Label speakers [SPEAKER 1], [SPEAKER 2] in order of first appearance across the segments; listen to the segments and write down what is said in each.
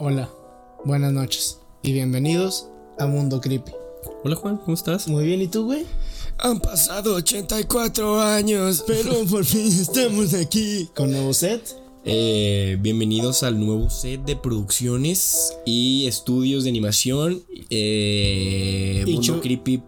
[SPEAKER 1] Hola, buenas noches y bienvenidos a Mundo Creepy.
[SPEAKER 2] Hola Juan, ¿cómo estás?
[SPEAKER 1] Muy bien, ¿y tú, güey?
[SPEAKER 2] Han pasado 84 años, pero por fin estamos aquí.
[SPEAKER 1] ¿Con nuevo set?
[SPEAKER 2] Eh, bienvenidos al nuevo set de producciones y estudios de animación eh, Mundo Creepy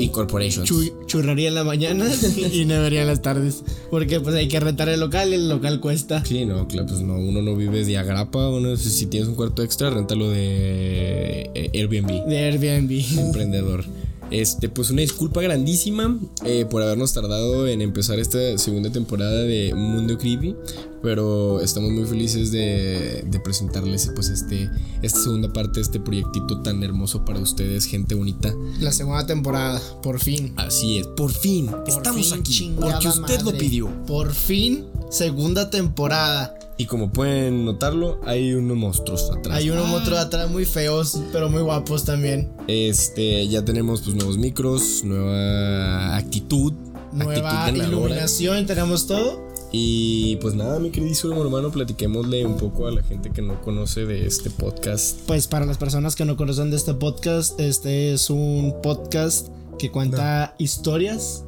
[SPEAKER 2] Incorporation.
[SPEAKER 1] Chu- churraría en la mañana y nevería en las tardes. Porque pues hay que rentar el local y el local cuesta.
[SPEAKER 2] Sí, no, claro, pues no, uno no vive de agrapa, uno si si tienes un cuarto extra, rentalo de eh, Airbnb.
[SPEAKER 1] De Airbnb.
[SPEAKER 2] emprendedor. Este, pues una disculpa grandísima eh, por habernos tardado en empezar esta segunda temporada de Mundo Creepy, pero estamos muy felices de, de presentarles pues este, esta segunda parte de este proyectito tan hermoso para ustedes, gente bonita.
[SPEAKER 1] La segunda temporada, por fin.
[SPEAKER 2] Así es, por fin,
[SPEAKER 1] Por
[SPEAKER 2] estamos
[SPEAKER 1] fin,
[SPEAKER 2] aquí, porque usted lo pidió.
[SPEAKER 1] Por fin, segunda temporada.
[SPEAKER 2] Y como pueden notarlo, hay unos monstruos atrás.
[SPEAKER 1] Hay unos otros atrás muy feos, pero muy guapos también.
[SPEAKER 2] Este, ya tenemos pues nuevos micros, nueva actitud.
[SPEAKER 1] Nueva
[SPEAKER 2] actitud
[SPEAKER 1] iluminación, tenemos todo.
[SPEAKER 2] Y pues nada, mi queridísimo hermano, platiquémosle un poco a la gente que no conoce de este podcast.
[SPEAKER 1] Pues para las personas que no conocen de este podcast, este es un podcast que cuenta historias,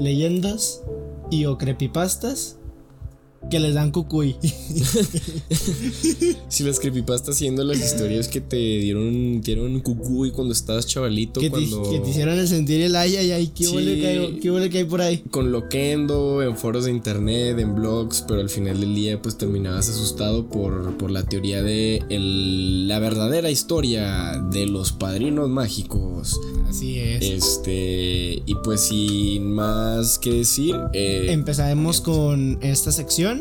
[SPEAKER 1] leyendas y o creepypastas que les dan cucuy.
[SPEAKER 2] Si las creepypastas siendo las historias que te dieron, te dieron cucuy cuando estabas chavalito,
[SPEAKER 1] que, te,
[SPEAKER 2] cuando...
[SPEAKER 1] que te hicieron el sentir el ay, ay, ay, qué
[SPEAKER 2] Sí.
[SPEAKER 1] huele que qué huele que hay por ahí.
[SPEAKER 2] Con loquendo, en foros de internet, en blogs, pero al final del día pues terminabas asustado por, por la teoría de el- la verdadera historia de los padrinos mágicos.
[SPEAKER 1] Así es.
[SPEAKER 2] Este, y pues sin más que decir, eh,
[SPEAKER 1] Empezaremos con esta sección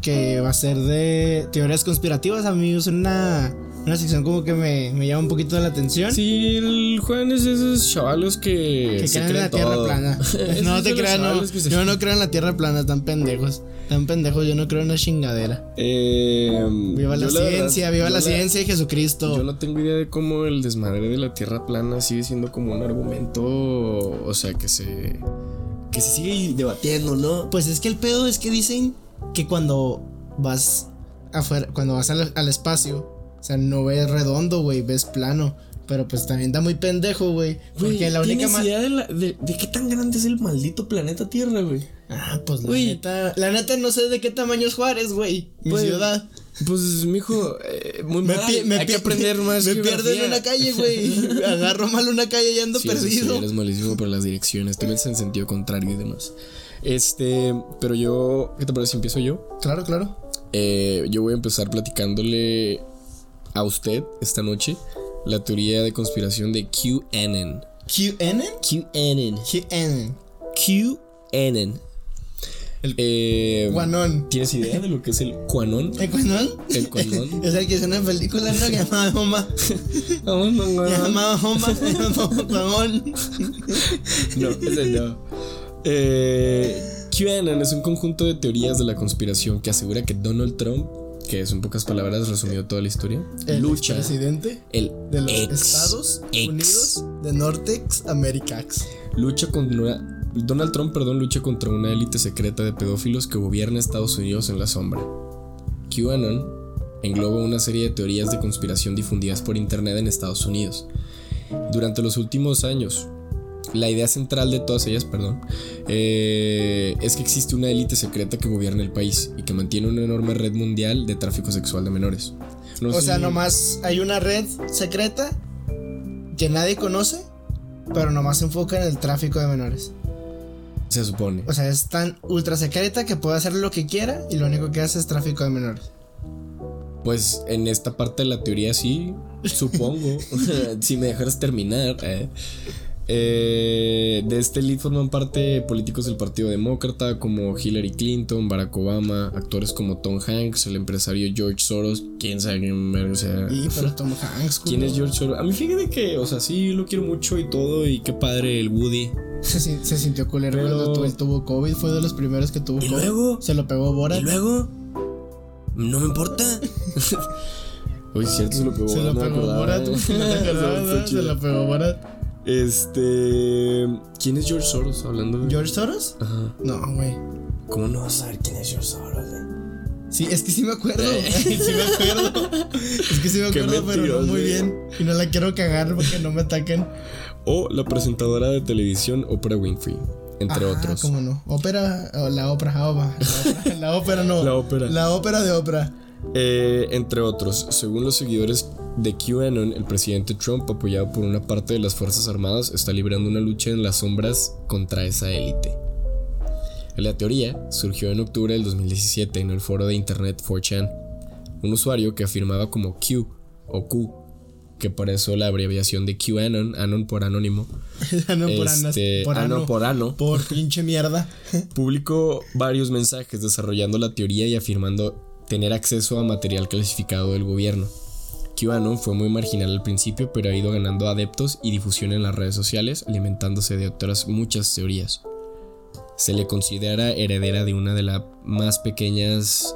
[SPEAKER 1] que va a ser de teorías conspirativas, amigos. Una, una sección como que me, me llama un poquito la atención.
[SPEAKER 2] Sí, el Juan es de esos chavalos que,
[SPEAKER 1] Que
[SPEAKER 2] se
[SPEAKER 1] creen en la tierra plana.
[SPEAKER 2] Es
[SPEAKER 1] no
[SPEAKER 2] de
[SPEAKER 1] te
[SPEAKER 2] los
[SPEAKER 1] creas, no.
[SPEAKER 2] se-
[SPEAKER 1] Yo no creo en la tierra plana, están pendejos. Están pendejos, yo no creo en la chingadera.
[SPEAKER 2] Eh,
[SPEAKER 1] Viva la ciencia, viva la ciencia y Jesucristo.
[SPEAKER 2] Yo no tengo idea de cómo el desmadre de la tierra plana sigue siendo como un argumento, o sea, que se que se sigue debatiendo, ¿no?
[SPEAKER 1] Pues es que el pedo es que dicen que cuando vas afuera, cuando vas al, al espacio, o sea, no ves redondo, güey, ves plano. Pero pues también está muy pendejo, güey. Porque la única
[SPEAKER 2] ¿tienes
[SPEAKER 1] ma-
[SPEAKER 2] idea de, la- de- de qué tan grande es el maldito planeta Tierra, güey?
[SPEAKER 1] Ah, pues la
[SPEAKER 2] Güey.
[SPEAKER 1] neta. La neta no sé de qué tamaño es Juárez, güey. Mi
[SPEAKER 2] Pues,
[SPEAKER 1] ciudad.
[SPEAKER 2] Pues, mijo, eh, muy
[SPEAKER 1] Me,
[SPEAKER 2] mal.
[SPEAKER 1] me
[SPEAKER 2] Hay que aprender más
[SPEAKER 1] Me pierdo en una calle, güey. Agarro mal una calle y ando
[SPEAKER 2] Sí, eso sí,
[SPEAKER 1] perdido.
[SPEAKER 2] eres malísimo por las direcciones. Te metes en sentido contrario y demás. Este, pero yo, ¿qué te parece si empiezo yo?
[SPEAKER 1] Claro, claro.
[SPEAKER 2] Eh, yo voy a empezar platicándole a usted esta noche la teoría de conspiración de QAnon.
[SPEAKER 1] QN.
[SPEAKER 2] QAnon.
[SPEAKER 1] QN.
[SPEAKER 2] QAnon.
[SPEAKER 1] El
[SPEAKER 2] Eh,
[SPEAKER 1] Guanón.
[SPEAKER 2] ¿Tienes idea de lo que es el QAnon?
[SPEAKER 1] ¿El Guanón?
[SPEAKER 2] El QAnon.
[SPEAKER 1] Es el que es una película, ¿no? Que llamaba Homa. Llamaba Homa. Guanón.
[SPEAKER 2] No, ese no. Eh, QAnon es un conjunto de teorías de la conspiración que asegura que Donald Trump, que es en pocas palabras resumido toda la historia,
[SPEAKER 1] El
[SPEAKER 2] lucha
[SPEAKER 1] presidente
[SPEAKER 2] el
[SPEAKER 1] de los
[SPEAKER 2] ex-
[SPEAKER 1] Estados
[SPEAKER 2] ex-
[SPEAKER 1] Unidos de Nortex Americax.
[SPEAKER 2] lucha contra Donald Trump, perdón, lucha contra una élite secreta de pedófilos que gobierna Estados Unidos en la sombra. QAnon engloba una serie de teorías de conspiración difundidas por internet en Estados Unidos. Durante los últimos años, la idea central de todas ellas, perdón, eh, es que existe una élite secreta que gobierna el país y que mantiene una enorme red mundial de tráfico sexual de menores. No
[SPEAKER 1] O sea,
[SPEAKER 2] si-
[SPEAKER 1] nomás hay una red secreta que nadie conoce, pero nomás se enfoca en el tráfico de menores.
[SPEAKER 2] se supone.
[SPEAKER 1] O sea, es tan ultra secreta que puede hacer lo que quiera y lo único que hace es tráfico de menores.
[SPEAKER 2] Pues en esta parte de la teoría sí, supongo. si me dejaras terminar. eh. Eh, de este lead forman parte políticos del Partido Demócrata como Hillary Clinton, Barack Obama, actores como Tom Hanks, el empresario George Soros, quién sabe quién verga sea.
[SPEAKER 1] Y pero Tom Hanks,
[SPEAKER 2] ¿Quién es. George Soros? A mí fíjate que, o sea, sí lo quiero mucho y todo, y qué padre el Woody.
[SPEAKER 1] Se, sin- se sintió culero
[SPEAKER 2] Pero-
[SPEAKER 1] cuando tuvo, él tuvo COVID, fue de los primeros que tuvo
[SPEAKER 2] ¿Y
[SPEAKER 1] COVID.
[SPEAKER 2] luego?
[SPEAKER 1] Se lo pegó Borat.
[SPEAKER 2] ¿Y luego? No me importa. Oye, cierto, se lo pegó.
[SPEAKER 1] Se lo pegó Borat. Se lo pegó Borat.
[SPEAKER 2] Este. ¿Quién es George Soros hablando de.?
[SPEAKER 1] ¿George Soros?
[SPEAKER 2] Ajá.
[SPEAKER 1] No, güey.
[SPEAKER 2] ¿Cómo no vas a saber quién es George Soros, güey?
[SPEAKER 1] Sí, es que sí me acuerdo. sí me acuerdo. Es que sí me acuerdo, pero no muy bien. Y no la quiero cagar porque no me ataquen.
[SPEAKER 2] O la presentadora de televisión Oprah Winfrey, entre
[SPEAKER 1] Ah,
[SPEAKER 2] otros.
[SPEAKER 1] ¿Cómo no? Ópera, o la ópera, ah, va, la ópera, la ópera no.
[SPEAKER 2] La ópera.
[SPEAKER 1] La ópera de ópera.
[SPEAKER 2] Eh, entre otros, según los seguidores de QAnon, el presidente Trump, apoyado por una parte de las Fuerzas Armadas, está librando una lucha en las sombras contra esa élite. La teoría surgió en octubre del 2017 en el foro de internet 4chan. Un usuario que afirmaba como Q o Q, que por eso la abreviación de QAnon, Anon por anónimo,
[SPEAKER 1] no por
[SPEAKER 2] este,
[SPEAKER 1] por
[SPEAKER 2] ano
[SPEAKER 1] ano,
[SPEAKER 2] por ano,
[SPEAKER 1] por pinche mierda.
[SPEAKER 2] publicó varios mensajes desarrollando la teoría y afirmando tener acceso a material clasificado del gobierno. QAnon fue muy marginal al principio, pero ha ido ganando adeptos y difusión en las redes sociales, alimentándose de otras muchas teorías. Se le considera heredera de una de las más pequeñas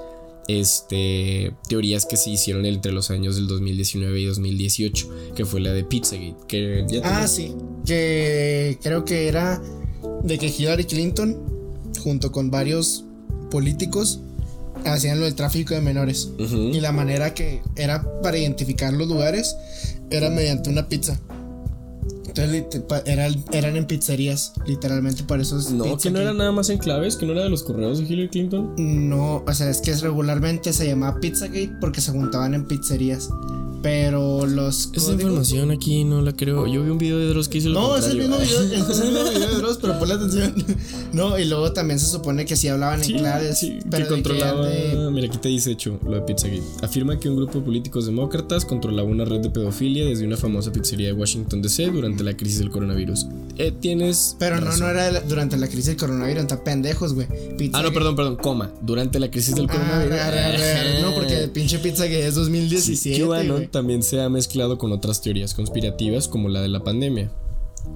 [SPEAKER 2] este, teorías que se hicieron entre los años del 2019 y 2018, que fue la de Pizzagate. Que ya
[SPEAKER 1] Ah, sí. Que creo que era de que Hillary Clinton, junto con varios políticos, hacían lo del tráfico de menores.
[SPEAKER 2] Ujú.
[SPEAKER 1] Y la manera que era para identificar los lugares era mediante una pizza. Entonces lit- pa- era- eran en pizzerías, literalmente por eso es
[SPEAKER 2] No, que no era nada más en claves, que no era de los correos de Hillary Clinton.
[SPEAKER 1] No, o sea, es que regularmente se llamaba Pizzagate porque se juntaban en pizzerías. Pero los
[SPEAKER 2] Esa
[SPEAKER 1] códigos-
[SPEAKER 2] información aquí no la creo. Yo vi un video de Dross que hizo lo
[SPEAKER 1] No, es el mismo video, es el mismo video de Dross, pero ponle atención. No, y luego también se supone que sí hablaban
[SPEAKER 2] Sí,
[SPEAKER 1] en claves.
[SPEAKER 2] sí,
[SPEAKER 1] pero
[SPEAKER 2] que controlaba.
[SPEAKER 1] de-
[SPEAKER 2] Mira, aquí te dice hecho lo de Pizzagate. Afirma que un grupo de políticos demócratas controlaba una red de pedofilia desde una famosa pizzería de Washington DC durante la crisis del coronavirus. Eh, tienes.
[SPEAKER 1] Pero no,
[SPEAKER 2] razón.
[SPEAKER 1] no era la- durante la crisis del coronavirus, tan pendejos, güey.
[SPEAKER 2] Ah, no, perdón, perdón, coma. Durante la crisis del
[SPEAKER 1] Ah,
[SPEAKER 2] coronavirus.
[SPEAKER 1] No, porque el pinche pizza que es 2017.
[SPEAKER 2] QAnon
[SPEAKER 1] güey.
[SPEAKER 2] También se ha mezclado con otras teorías conspirativas como la de la pandemia.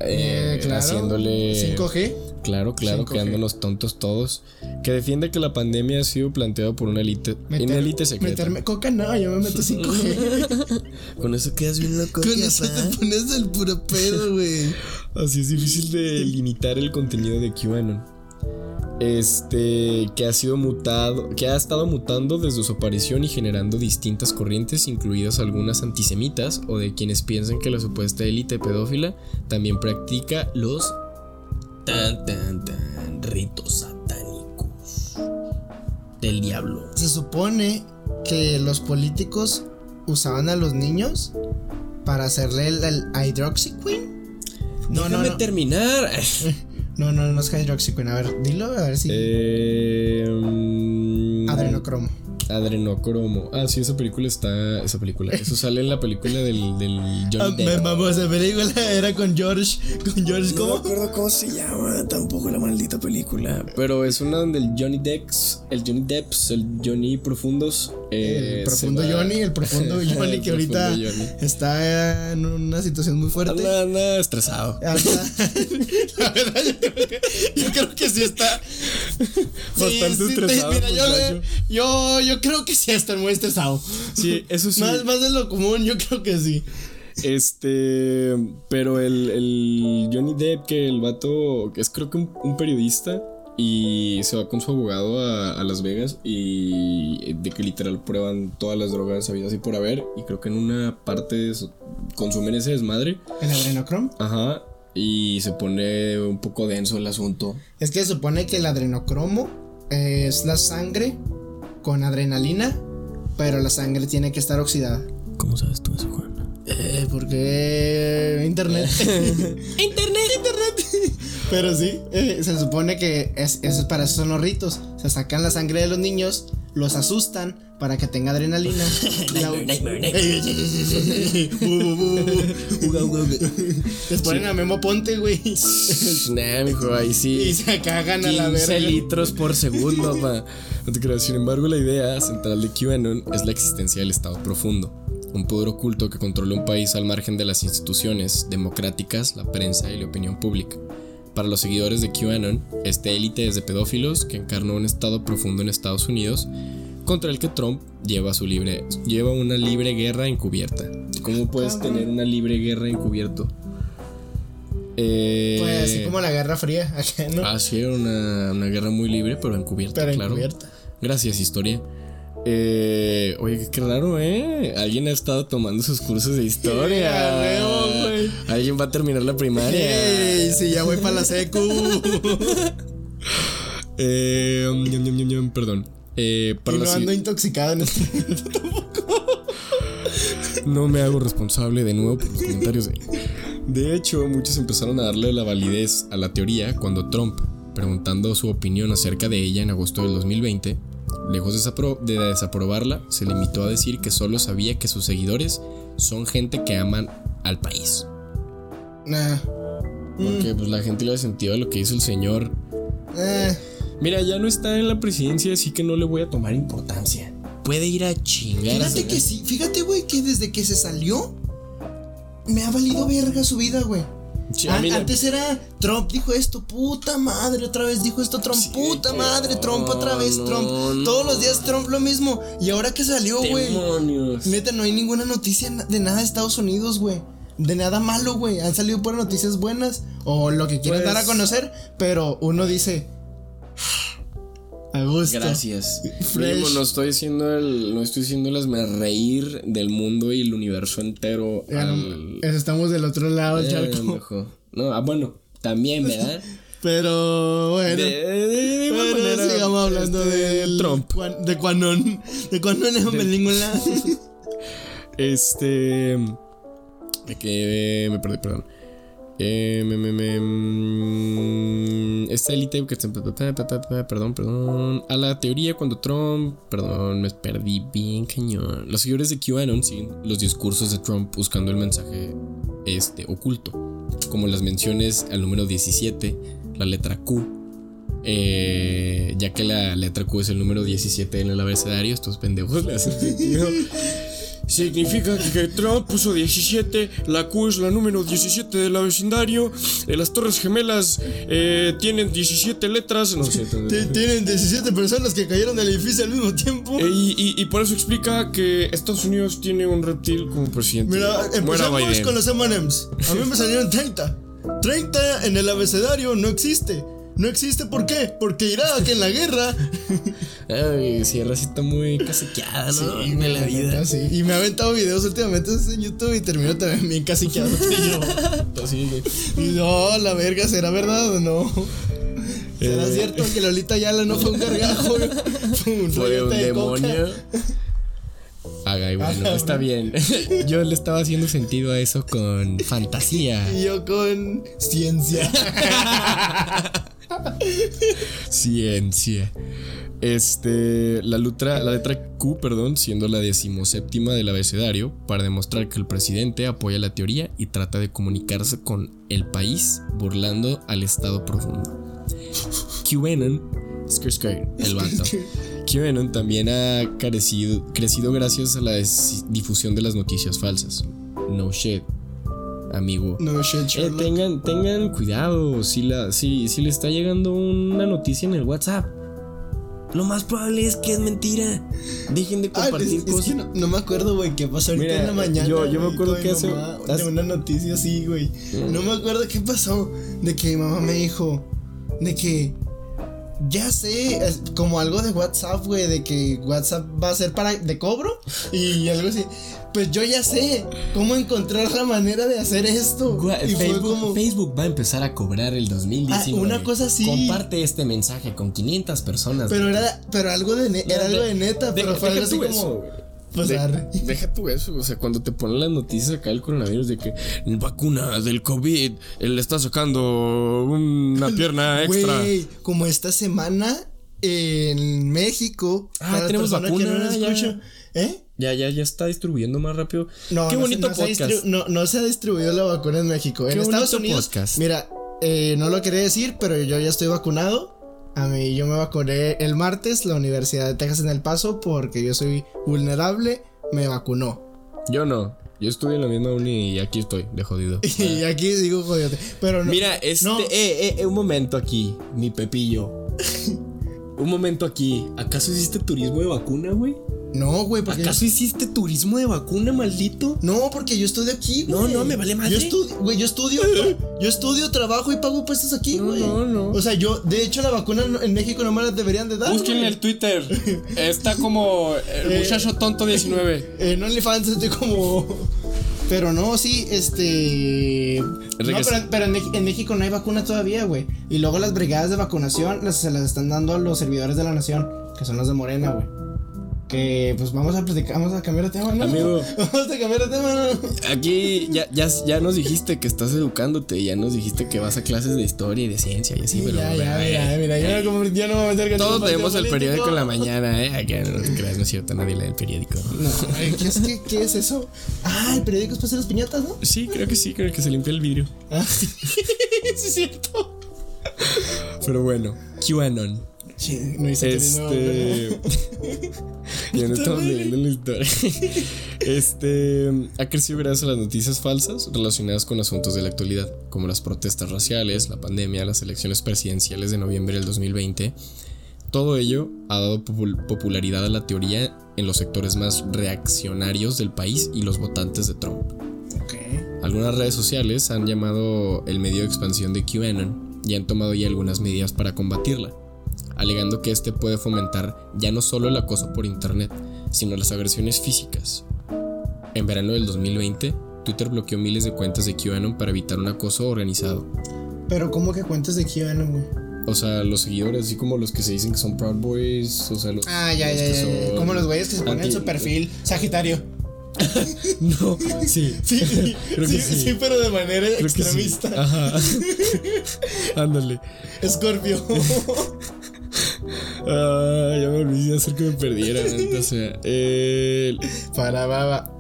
[SPEAKER 1] Eh, claro.
[SPEAKER 2] Haciéndole.
[SPEAKER 1] 5G.
[SPEAKER 2] Claro, claro,
[SPEAKER 1] 5G.
[SPEAKER 2] quedándonos tontos todos. Que defiende que la pandemia ha sido planteada por una élite, una élite secreta.
[SPEAKER 1] Meterme coca, no, yo me meto 5G.
[SPEAKER 2] Con eso quedas bien loco.
[SPEAKER 1] Con eso te pones el puro pedo, güey.
[SPEAKER 2] Así es difícil de limitar el contenido de QAnon. Este, que ha sido mutado, que ha estado mutando desde su aparición y generando distintas corrientes, incluidas algunas antisemitas o de quienes piensan que la supuesta élite pedófila también practica los tan tan tan ritos satánicos del diablo.
[SPEAKER 1] Se supone que los políticos usaban a los niños para hacerle el, el hydroxyquin. No, no,
[SPEAKER 2] Déjame
[SPEAKER 1] no.
[SPEAKER 2] terminar.
[SPEAKER 1] No, no, no es hydroxyquin. A ver, dilo, a ver si.
[SPEAKER 2] Eh,
[SPEAKER 1] Adrenocromo.
[SPEAKER 2] Adrenocromo. Ah, sí, esa película está. Esa película. Eso sale en la película del, del
[SPEAKER 1] Ah,
[SPEAKER 2] Johnny
[SPEAKER 1] me
[SPEAKER 2] Depp.
[SPEAKER 1] mamó esa película. Era con George. Con George,
[SPEAKER 2] No me
[SPEAKER 1] ¿cómo?
[SPEAKER 2] acuerdo cómo se llama tampoco la maldita película. Pero es una donde el Johnny Depps, el Johnny Depps, el Johnny Profundos. Eh,
[SPEAKER 1] el
[SPEAKER 2] se
[SPEAKER 1] profundo Johnny, el profundo Johnny
[SPEAKER 2] El
[SPEAKER 1] que ahorita
[SPEAKER 2] Johnny.
[SPEAKER 1] está en una situación muy fuerte.
[SPEAKER 2] Anda, anda estresado.
[SPEAKER 1] Anda- La verdad, yo creo que, yo creo que sí está.
[SPEAKER 2] Bastante
[SPEAKER 1] sí,
[SPEAKER 2] estresado,
[SPEAKER 1] Mira, yo, yo, yo creo que sí está muy estresado.
[SPEAKER 2] Sí, eso sí.
[SPEAKER 1] Más, más de lo común, yo creo que sí.
[SPEAKER 2] Este, pero el, el Johnny Depp, que el vato, que es creo que un, un periodista, y se va con su abogado a, a Las Vegas y de que literal prueban todas las drogas habidas y por haber, y creo que en una parte consumen ese desmadre,
[SPEAKER 1] El adrenocrom.
[SPEAKER 2] ajá, y se pone un poco denso el asunto.
[SPEAKER 1] Es que se supone que el adrenocromo es la sangre con adrenalina, pero la sangre tiene que estar oxidada.
[SPEAKER 2] ¿Cómo sabes tú eso, Juan?
[SPEAKER 1] Eh, porque internet. internet, internet. Pero sí, eh, se supone que es, eso es para eso son los ritos. Se sacan la sangre de los niños, los asustan para que tenga adrenalina. Les ponen a Memo Ponte, güey.
[SPEAKER 2] Nah, mijo, ahí sí.
[SPEAKER 1] Y se cagan a la
[SPEAKER 2] 15
[SPEAKER 1] verga.
[SPEAKER 2] litros por segundo, pa. No te creas. Sin embargo, la idea central de QAnon es la existencia del Estado profundo, un poder oculto que controla un país al margen de las instituciones democráticas, la prensa y la opinión pública. Para los seguidores de QAnon, esta élite es de pedófilos que encarna un Estado profundo en Estados Unidos contra el que Trump lleva su libre lleva una libre guerra encubierta. ¿Cómo puedes tener una libre guerra encubierto? Eh,
[SPEAKER 1] Pues así como la Guerra Fría, acá, ¿no?
[SPEAKER 2] Ah, sí, una, una guerra muy libre, pero encubierta,
[SPEAKER 1] Pero
[SPEAKER 2] claro.
[SPEAKER 1] encubierta.
[SPEAKER 2] Gracias, historia. Eh, oye, qué raro, ¿eh? Alguien ha estado tomando sus cursos de historia. Alguien va a terminar la primaria.
[SPEAKER 1] Ey, si ya voy para la secu.
[SPEAKER 2] Eh, um, perdón. Eh, para
[SPEAKER 1] y no ando intoxicado en este.
[SPEAKER 2] No me hago responsable de nuevo por los comentarios. De... de hecho, muchos empezaron a darle la validez a la teoría cuando Trump, preguntando su opinión acerca de ella en agosto del 2020, lejos de desaprobarla, se limitó a decir que solo sabía que sus seguidores son gente que aman al país.
[SPEAKER 1] Nah.
[SPEAKER 2] Porque pues, la gente le ha sentido a lo que hizo el señor.
[SPEAKER 1] Eh.
[SPEAKER 2] Mira, ya no está en la presidencia, así que no le voy a tomar importancia. Puede ir a chingar.
[SPEAKER 1] Fíjate que sí, fíjate, güey, que desde que se salió, me ha valido verga su vida, güey.
[SPEAKER 2] Sí,
[SPEAKER 1] An- Antes era Trump dijo esto, puta madre, otra vez dijo esto Trump,
[SPEAKER 2] Sí,
[SPEAKER 1] puta madre, Trump otra vez,
[SPEAKER 2] no,
[SPEAKER 1] Trump.
[SPEAKER 2] no.
[SPEAKER 1] Todos los días Trump lo mismo. Y ahora que salió, güey. Neta, no hay ninguna noticia de nada de Estados Unidos, güey. De nada malo, güey. Han salido por noticias buenas o lo que quieran
[SPEAKER 2] Pues-
[SPEAKER 1] dar a conocer, pero uno dice. A gusto.
[SPEAKER 2] Gracias. Mínimo, no estoy haciendo el, no estoy haciendo las me reír del mundo y el universo entero.
[SPEAKER 1] Ya
[SPEAKER 2] al-
[SPEAKER 1] estamos del otro lado
[SPEAKER 2] Eh,
[SPEAKER 1] charco.
[SPEAKER 2] No, ah, bueno, también, ¿verdad?
[SPEAKER 1] Pero bueno.
[SPEAKER 2] De, manera,
[SPEAKER 1] sigamos hablando
[SPEAKER 2] este,
[SPEAKER 1] de
[SPEAKER 2] Trump.
[SPEAKER 1] de Quanon. De Quanon ningún lado.
[SPEAKER 2] Este. Que me perdí, perdón. Eh, me, me, mm, esta élite que perdón, perdón. A la teoría cuando Trump, perdón, me perdí bien cañón. Los seguidores de QAnon siguen los discursos de Trump buscando el mensaje este oculto, como las menciones al número 17, la letra Q. eh, ya que la letra Q es el número 17 en el abecedario, estos pendejos le hacen sentido. Significa que Trump puso 17, la Q es la número 17 del vecindario, eh, las Torres Gemelas eh, tienen 17 letras, no sé.
[SPEAKER 1] Tienen 17 personas que cayeron del edificio al mismo tiempo.
[SPEAKER 2] Eh, y, y- y por eso explica que Estados Unidos tiene un reptil como presidente.
[SPEAKER 1] Mira, empezamos con los M&M's. A mí me salieron 30. 30 en el abecedario no existe. No existe, ¿por qué? Porque Irak en la guerra.
[SPEAKER 2] Ay, Sierra sí está muy casequeada, ¿no?
[SPEAKER 1] Sí,
[SPEAKER 2] de la vida.
[SPEAKER 1] Sí. Y me ha aventado videos últimamente en YouTube y termino también bien caciqueado. Y yo,
[SPEAKER 2] Así, güey.
[SPEAKER 1] y no, la verga, ¿será verdad o no? ¿Será
[SPEAKER 2] Eh.
[SPEAKER 1] cierto que Lolita Yala no fue un gargajo? Fue un
[SPEAKER 2] Fue un
[SPEAKER 1] de coca?
[SPEAKER 2] Haga y bueno,
[SPEAKER 1] Ajá.
[SPEAKER 2] está bien. Yo le estaba haciendo sentido a eso con fantasía.
[SPEAKER 1] Y yo con ciencia.
[SPEAKER 2] Ciencia. Este, la letra, la letra Q, perdón, siendo la decimoséptima del abecedario, para demostrar que el presidente apoya la teoría y trata de comunicarse con el país burlando al Estado profundo. QAnon, el vato. QAnon también ha carecido- crecido gracias a la difusión de las noticias falsas. No shit, amigo.
[SPEAKER 1] No shit,
[SPEAKER 2] Eh, tengan, tengan cuidado. Si, la, si, si le está llegando una noticia en el WhatsApp, lo más probable es que es mentira. Dejen de
[SPEAKER 1] Ah,
[SPEAKER 2] compartir
[SPEAKER 1] es
[SPEAKER 2] cosas.
[SPEAKER 1] que no, no me acuerdo, güey, qué pasó ahorita
[SPEAKER 2] Mira,
[SPEAKER 1] en la mañana.
[SPEAKER 2] yo- yo me acuerdo que hace-
[SPEAKER 1] una noticia así, güey. No me acuerdo qué pasó. De que mi mamá me dijo. De que. Ya sé, es como algo de WhatsApp, güey, de que WhatsApp va a ser para de cobro y algo así. Pues yo ya sé cómo encontrar la manera de hacer esto.
[SPEAKER 2] Gua-
[SPEAKER 1] y fue
[SPEAKER 2] Facebook,
[SPEAKER 1] como
[SPEAKER 2] Facebook va a empezar a cobrar el 2019.
[SPEAKER 1] Ah, una cosa así.
[SPEAKER 2] Comparte este mensaje con 500 personas.
[SPEAKER 1] pero era pero algo de era
[SPEAKER 2] No,
[SPEAKER 1] algo
[SPEAKER 2] de-
[SPEAKER 1] neta, pero fue algo así
[SPEAKER 2] eso, De- deja tú eso, o sea, cuando te ponen las noticias acá del coronavirus de que vacuna del COVID, él le está sacando una pierna extra.
[SPEAKER 1] Como esta semana en México.
[SPEAKER 2] Ah, tenemos vacuna,
[SPEAKER 1] no
[SPEAKER 2] ya.
[SPEAKER 1] ¿Eh?
[SPEAKER 2] Ya, ya, ya está distribuyendo más rápido.
[SPEAKER 1] No,
[SPEAKER 2] Qué
[SPEAKER 1] no
[SPEAKER 2] bonito
[SPEAKER 1] se, no se ha
[SPEAKER 2] podcast.
[SPEAKER 1] distri- no, no se ha distribuido la vacuna en México. En Estados Unidos.
[SPEAKER 2] podcast.
[SPEAKER 1] Mira, eh, no lo quería decir, pero yo ya estoy vacunado. A mí yo me vacuné el martes, la Universidad de Texas en El Paso, porque yo soy vulnerable, me vacunó.
[SPEAKER 2] Yo no. Yo estuve en la misma uni y aquí estoy, de jodido.
[SPEAKER 1] Y aquí digo, jodiote. Pero no.
[SPEAKER 2] Mira, este.
[SPEAKER 1] no.
[SPEAKER 2] Eh, eh, eh, un momento aquí, mi Pepillo. un momento aquí. ¿Acaso hiciste turismo de vacuna, güey?
[SPEAKER 1] No, güey, porque.
[SPEAKER 2] ¿Acaso hiciste turismo de vacuna, maldito?
[SPEAKER 1] No, porque yo estudio aquí, güey.
[SPEAKER 2] No, no, me vale madre.
[SPEAKER 1] Yo estudio, güey, yo estudio, yo estudio, trabajo y pago puestos aquí,
[SPEAKER 2] No,
[SPEAKER 1] güey.
[SPEAKER 2] no, no.
[SPEAKER 1] O sea, yo, de hecho, la vacuna en México no me la deberían de dar. Güey.
[SPEAKER 2] el Twitter. Está como el
[SPEAKER 1] Eh,
[SPEAKER 2] muchacho tonto 19.
[SPEAKER 1] En OnlyFans estoy como. Pero no, sí, este. No, pero, pero en México no hay vacuna todavía, güey. Y luego las brigadas de vacunación las, se las están dando a los servidores de la nación, que son los de Morena, güey. Que pues vamos a platicar, vamos a cambiar de tema, ¿no?
[SPEAKER 2] Amigo.
[SPEAKER 1] Vamos a cambiar de tema, ¿no?
[SPEAKER 2] Aquí ya, ya, ya nos dijiste que estás educándote, ya nos dijiste que vas a clases de historia y de ciencia y así, pero
[SPEAKER 1] ya, ya,
[SPEAKER 2] eh,
[SPEAKER 1] mira, mira, yo no, yo no me voy a meter con
[SPEAKER 2] Todos leemos el periódico en la mañana, ¿eh? Aquí no te creas, no es cierto, nadie lee el periódico.
[SPEAKER 1] No, ay, ¿qué es, qué, qué es eso? Ah, el periódico es para hacer las piñatas, ¿no?
[SPEAKER 2] Sí, creo que sí, creo que se limpia el vidrio.
[SPEAKER 1] Ah, sí, sí es cierto.
[SPEAKER 2] Pero bueno, QAnon.
[SPEAKER 1] Sí, no hice
[SPEAKER 2] Este. ya no estamos leyendo la historia. Este. Ha crecido gracias a las noticias falsas relacionadas con asuntos de la actualidad, como las protestas raciales, la pandemia, las elecciones presidenciales de noviembre del 2020. Todo ello ha dado popul- popularidad a la teoría en los sectores más reaccionarios del país y los votantes de Trump.
[SPEAKER 1] Ok.
[SPEAKER 2] Algunas redes sociales han llamado el medio de expansión de QAnon y han tomado ya algunas medidas para combatirla, alegando que este puede fomentar ya no solo el acoso por internet, sino las agresiones físicas. En verano del 2020, Twitter bloqueó miles de cuentas de QAnon para evitar un acoso organizado.
[SPEAKER 1] Pero, ¿cómo que cuentas de QAnon, güey?
[SPEAKER 2] O sea, los seguidores, así como los que se dicen que son Proud Boys, o sea, los.
[SPEAKER 1] Ah, ya,
[SPEAKER 2] los
[SPEAKER 1] ya,
[SPEAKER 2] son
[SPEAKER 1] Como los güeyes que se ponen en su perfil Sagitario.
[SPEAKER 2] No, sí.
[SPEAKER 1] Sí,
[SPEAKER 2] Creo que sí.
[SPEAKER 1] pero de manera
[SPEAKER 2] Creo
[SPEAKER 1] extremista.
[SPEAKER 2] Ajá. Ándale.
[SPEAKER 1] Escorpio.
[SPEAKER 2] Ah, ya me olvidé de hacer que me perdiera. el-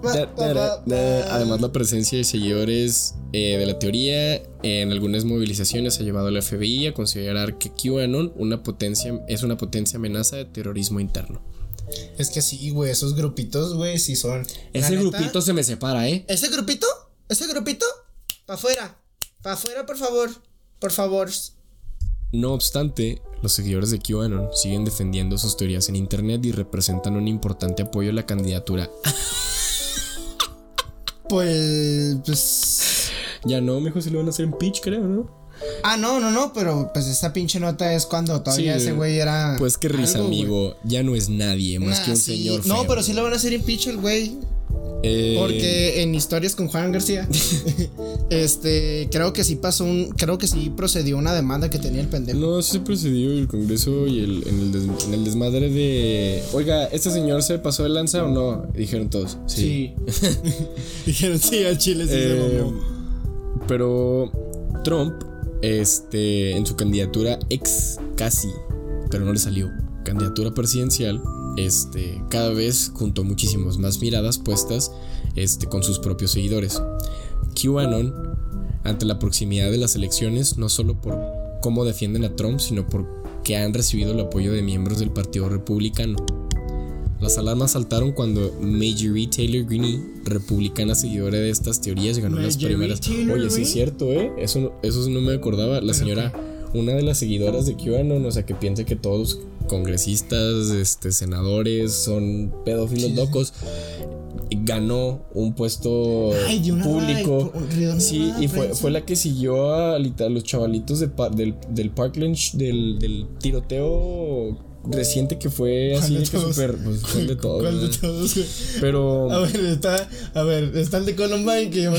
[SPEAKER 1] Para
[SPEAKER 2] da- da- da. Además, la presencia de seguidores eh, de la teoría en algunas movilizaciones ha llevado al FBI a considerar que QAnon una potencia, es una potencia amenaza de terrorismo interno.
[SPEAKER 1] Es que sí, güey, esos grupitos, güey, sí son. La
[SPEAKER 2] Ese
[SPEAKER 1] neta,
[SPEAKER 2] grupito se me separa, ¿eh?
[SPEAKER 1] ¿Ese grupito? ¿Ese grupito? Pa' afuera. Pa' afuera, por favor. Por favor.
[SPEAKER 2] No obstante, los seguidores de QAnon siguen defendiendo sus teorías en internet y representan un importante apoyo a la candidatura.
[SPEAKER 1] Pues. Pues.
[SPEAKER 2] Ya no, mejor se lo van a hacer en pitch, creo, ¿no?
[SPEAKER 1] Ah, no, no, no, pero pues esta pinche nota es cuando todavía
[SPEAKER 2] Sí,
[SPEAKER 1] ese güey era.
[SPEAKER 2] Pues qué risa,
[SPEAKER 1] algo,
[SPEAKER 2] amigo. Ya no es nadie más
[SPEAKER 1] Nah,
[SPEAKER 2] que un
[SPEAKER 1] sí.
[SPEAKER 2] señor.
[SPEAKER 1] No, pero sí lo van a hacer impeach el güey.
[SPEAKER 2] Eh,
[SPEAKER 1] Porque en historias con Juan García, este, creo que sí pasó un, creo que sí procedió una demanda que tenía el pendejo.
[SPEAKER 2] No, sí se procedió el Congreso y el, en, el des- en el desmadre de. Oiga, ¿este señor se pasó de lanza o no? Dijeron todos. Sí.
[SPEAKER 1] Sí. Dijeron, sí, al chile sí se
[SPEAKER 2] Eh,
[SPEAKER 1] mamó.
[SPEAKER 2] pero Trump, este, en su candidatura ex casi, pero no le salió, candidatura presidencial, este, cada vez juntó muchísimas más miradas puestas, este, con sus propios seguidores. QAnon, ante la proximidad de las elecciones, no solo por cómo defienden a Trump, sino por que han recibido el apoyo de miembros del Partido Republicano. Las alarmas saltaron cuando Marjorie Taylor Greene, republicana seguidora de estas teorías, ganó las
[SPEAKER 1] Marjorie
[SPEAKER 2] primeras.
[SPEAKER 1] Taylor
[SPEAKER 2] Oye, sí es cierto, ¿eh? Eso, eso no me acordaba. La señora, una de las seguidoras de QAnon, o sea, que piensa que todos los congresistas, este, senadores son pedófilos locos, ganó un puesto
[SPEAKER 1] Ay,
[SPEAKER 2] público. Sí, y fue, fue la que siguió a, los chavalitos de del, del Parkland, del, del tiroteo reciente que fue
[SPEAKER 1] ¿Cuál
[SPEAKER 2] así
[SPEAKER 1] de
[SPEAKER 2] que super. Pues, ¿cuál de todos?
[SPEAKER 1] ¿Cuál de todos?
[SPEAKER 2] Pero
[SPEAKER 1] A ver, está, a ver, está el de Columbine que yo me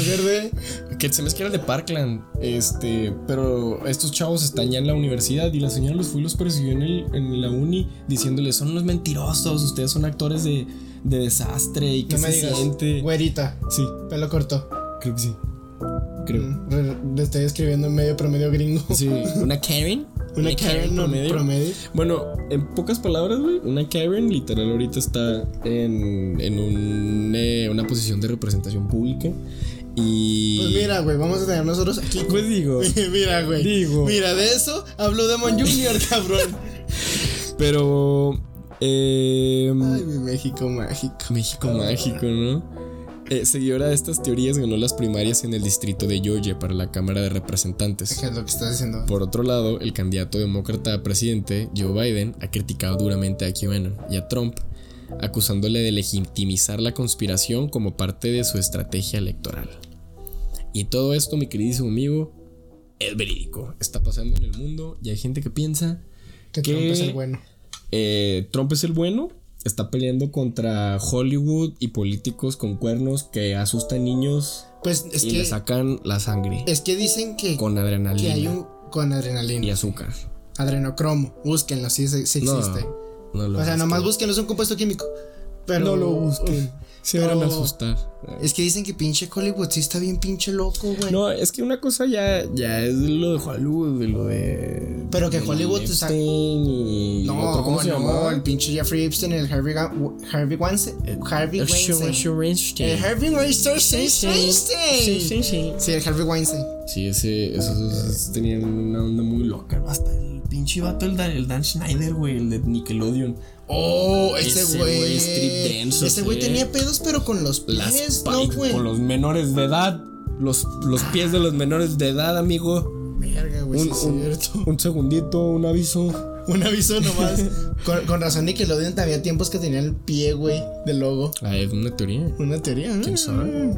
[SPEAKER 2] que se me es que era de Parkland. Este, pero estos chavos están ya en la universidad y la señora los fue y los persiguió en, el, en la uni diciéndoles: son unos mentirosos, ustedes son actores de, de desastre y que
[SPEAKER 1] No me
[SPEAKER 2] se
[SPEAKER 1] digas.
[SPEAKER 2] siente.
[SPEAKER 1] Güerita,
[SPEAKER 2] Sí,
[SPEAKER 1] pelo corto.
[SPEAKER 2] creo que sí. Creo.
[SPEAKER 1] Mm, Le estoy escribiendo en medio promedio gringo.
[SPEAKER 2] Sí, una Karen.
[SPEAKER 1] Una Karen promedio. promedio.
[SPEAKER 2] Bueno, en pocas palabras, güey, una Karen literal ahorita está en, en un, eh, una posición de representación pública. Y.
[SPEAKER 1] Pues mira, güey, vamos a tener nosotros aquí.
[SPEAKER 2] Pues digo.
[SPEAKER 1] mira, güey.
[SPEAKER 2] Digo.
[SPEAKER 1] Mira, de eso habló Demon Junior, cabrón.
[SPEAKER 2] Pero. eh,
[SPEAKER 1] Ay, mi México mágico.
[SPEAKER 2] México mágico, ¿no? Eh, seguidora de estas teorías ganó las primarias en el distrito de Georgia para la Cámara de Representantes.
[SPEAKER 1] ¿Qué es lo que estás diciendo?
[SPEAKER 2] Por otro lado, el candidato demócrata a presidente, Joe Biden, ha criticado duramente a QAnon y a Trump, acusándole de legitimizar la conspiración como parte de su estrategia electoral. Y todo esto, mi queridísimo amigo, es verídico. Está pasando en el mundo y hay gente que piensa
[SPEAKER 1] Que Trump es el bueno.
[SPEAKER 2] eh, Trump es el bueno. Está peleando contra Hollywood y políticos con cuernos que asustan niños
[SPEAKER 1] Pues es
[SPEAKER 2] y
[SPEAKER 1] que.
[SPEAKER 2] le sacan la sangre
[SPEAKER 1] Es que dicen que,
[SPEAKER 2] con adrenalina
[SPEAKER 1] que hay un. Con
[SPEAKER 2] y
[SPEAKER 1] adrenalina.
[SPEAKER 2] azúcar.
[SPEAKER 1] Adrenocromo. Búsquenlo, sí, sí, sí
[SPEAKER 2] No,
[SPEAKER 1] existe.
[SPEAKER 2] no lo
[SPEAKER 1] o sea, nomás búsquenlo, es un compuesto químico. Pero.
[SPEAKER 2] No lo busquen. Se van a asustar.
[SPEAKER 1] Es que dicen que pinche Hollywood sí está bien pinche loco, güey.
[SPEAKER 2] No, es que una cosa ya, ya es lo de Hollywood, de lo de.
[SPEAKER 1] Pero que
[SPEAKER 2] de
[SPEAKER 1] Hollywood te saca-
[SPEAKER 2] Epstein y
[SPEAKER 1] No,
[SPEAKER 2] otro, ¿cómo se
[SPEAKER 1] no,
[SPEAKER 2] llama?
[SPEAKER 1] el pinche Jeffrey Epstein, el Harvey, Harvey Weinstein. Harvey Weinstein. El Harvey Weinstein.
[SPEAKER 2] Sí, sí, sí.
[SPEAKER 1] Sí, el Harvey Weinstein.
[SPEAKER 2] Sí, ese, esos, esos tenían una onda muy loca. Hasta el pinche vato, el Dan, el Dan Schneider, güey, el de Nickelodeon.
[SPEAKER 1] Oh, ese güey. Ese güey tenía pedos, pero con los
[SPEAKER 2] pa-
[SPEAKER 1] ¿no, güey?
[SPEAKER 2] con los menores de edad. Los, los pies de los menores de edad, amigo.
[SPEAKER 1] Verga, güey,
[SPEAKER 2] Un, un-
[SPEAKER 1] cierto.
[SPEAKER 2] un segundito, un aviso.
[SPEAKER 1] Un aviso nomás. con, con razón Nickelodeon había tiempos que tenía el pie, güey, del logo.
[SPEAKER 2] Ah, es una teoría.
[SPEAKER 1] Una teoría, ¿no?
[SPEAKER 2] ¿Quién sabe?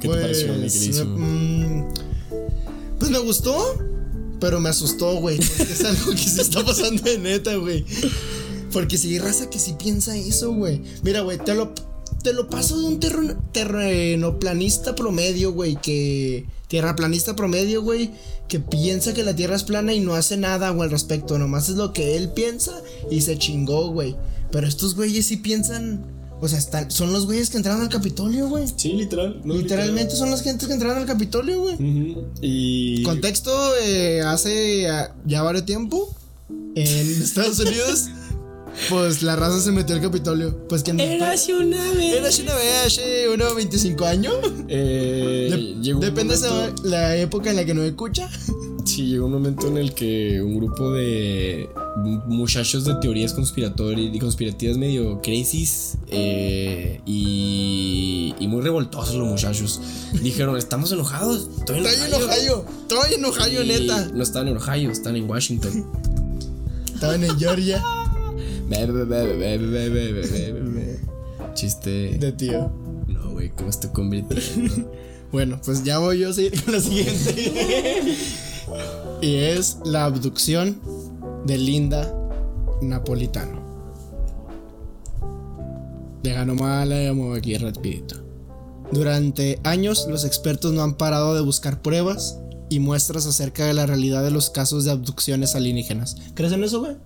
[SPEAKER 2] ¿Qué
[SPEAKER 1] Pues,
[SPEAKER 2] te pareció, mi queridísimo?
[SPEAKER 1] mm, pues me gustó, pero me asustó, güey. Es algo que se está pasando de neta, güey. Porque si hay raza que sí piensa eso, güey. Mira, güey, te lo, te lo paso de un terreno, terrenoplanista promedio, güey. Que. Tierraplanista promedio, güey. Que piensa que la tierra es plana y no hace nada, güey, al respecto. Nomás es lo que él piensa y se chingó, güey. Pero estos güeyes sí piensan. O sea, están, son los güeyes que entraron al Capitolio, güey.
[SPEAKER 2] Sí, literal. no,
[SPEAKER 1] Literalmente son las gentes que entraron al Capitolio, güey.
[SPEAKER 2] Y.
[SPEAKER 1] Contexto, eh, hace ah, ya varios tiempo en Estados Unidos, pues la raza se metió al Capitolio. Pues que no.
[SPEAKER 2] Érase una vez.
[SPEAKER 1] Era una vez hace unos 25 años.
[SPEAKER 2] Eh,
[SPEAKER 1] De-
[SPEAKER 2] llegó un
[SPEAKER 1] depende de la época en la que no escucha.
[SPEAKER 2] Sí, llegó un momento en el que un grupo de muchachos de teorías conspiratorias y conspirativas medio crisis eh, y, y muy revoltosos los muchachos dijeron, estamos enojados. Estoy en
[SPEAKER 1] Estoy
[SPEAKER 2] Ohio".
[SPEAKER 1] Ohio. Estoy en Ohio, neta.
[SPEAKER 2] No estaban en Ohio, están en Washington.
[SPEAKER 1] Estaban en Georgia.
[SPEAKER 2] Chiste.
[SPEAKER 1] De tío.
[SPEAKER 2] No, güey, ¿cómo estoy convirtiendo?
[SPEAKER 1] Bueno, pues ya voy yo a seguir con la siguiente. y es la abducción de Linda Napolitano. Deja nomás la llamo aquí rapidito. Durante años los expertos no han parado de buscar pruebas y muestras acerca de la realidad de los casos de abducciones alienígenas. ¿Crees en eso, güey?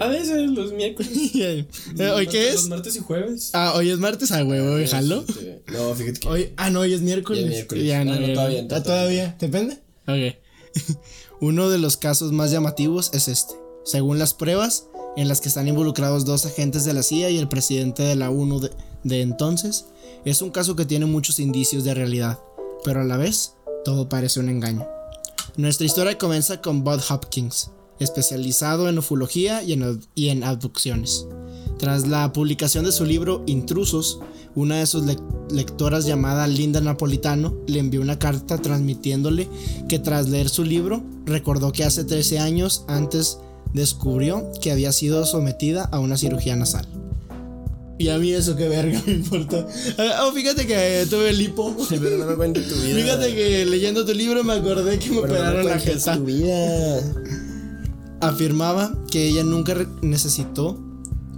[SPEAKER 2] A veces los miércoles.
[SPEAKER 1] Eh, ¿Hoy qué
[SPEAKER 2] Los
[SPEAKER 1] es?
[SPEAKER 2] martes y jueves.
[SPEAKER 1] Ah, hoy es martes, ah, güey, güey, jalo.
[SPEAKER 2] Este, No, fíjate que.
[SPEAKER 1] Hoy, ah, no, hoy es miércoles.
[SPEAKER 2] Ya es miércoles.
[SPEAKER 1] Ya no,
[SPEAKER 2] Ah, no,
[SPEAKER 1] ya
[SPEAKER 2] todavía,
[SPEAKER 1] Ah,
[SPEAKER 2] todavía.
[SPEAKER 1] todavía. ¿Depende? Ok. Uno de los casos más llamativos es este. Según las pruebas, en las que están involucrados dos agentes de la CIA y el presidente de la ONU de, de entonces, es un caso que tiene muchos indicios de realidad, pero a la vez, todo parece un engaño. Nuestra historia comienza con Bud Hopkins, especializado en ufología y en, y en abducciones. Tras la publicación de su libro Intrusos, una de sus lec- lectoras llamada Linda Napolitano le envió una carta transmitiéndole que tras leer su libro recordó que hace 13 años antes descubrió que había sido sometida a una cirugía nasal. Y a mí eso que verga me importa. Ah, oh, fíjate que tuve el hipo.
[SPEAKER 2] Pero no me cuentes tu vida.
[SPEAKER 1] Fíjate que leyendo tu libro me acordé que me
[SPEAKER 2] Pero no me
[SPEAKER 1] operaron la jeta
[SPEAKER 2] tu vida.
[SPEAKER 1] Afirmaba que ella nunca necesitó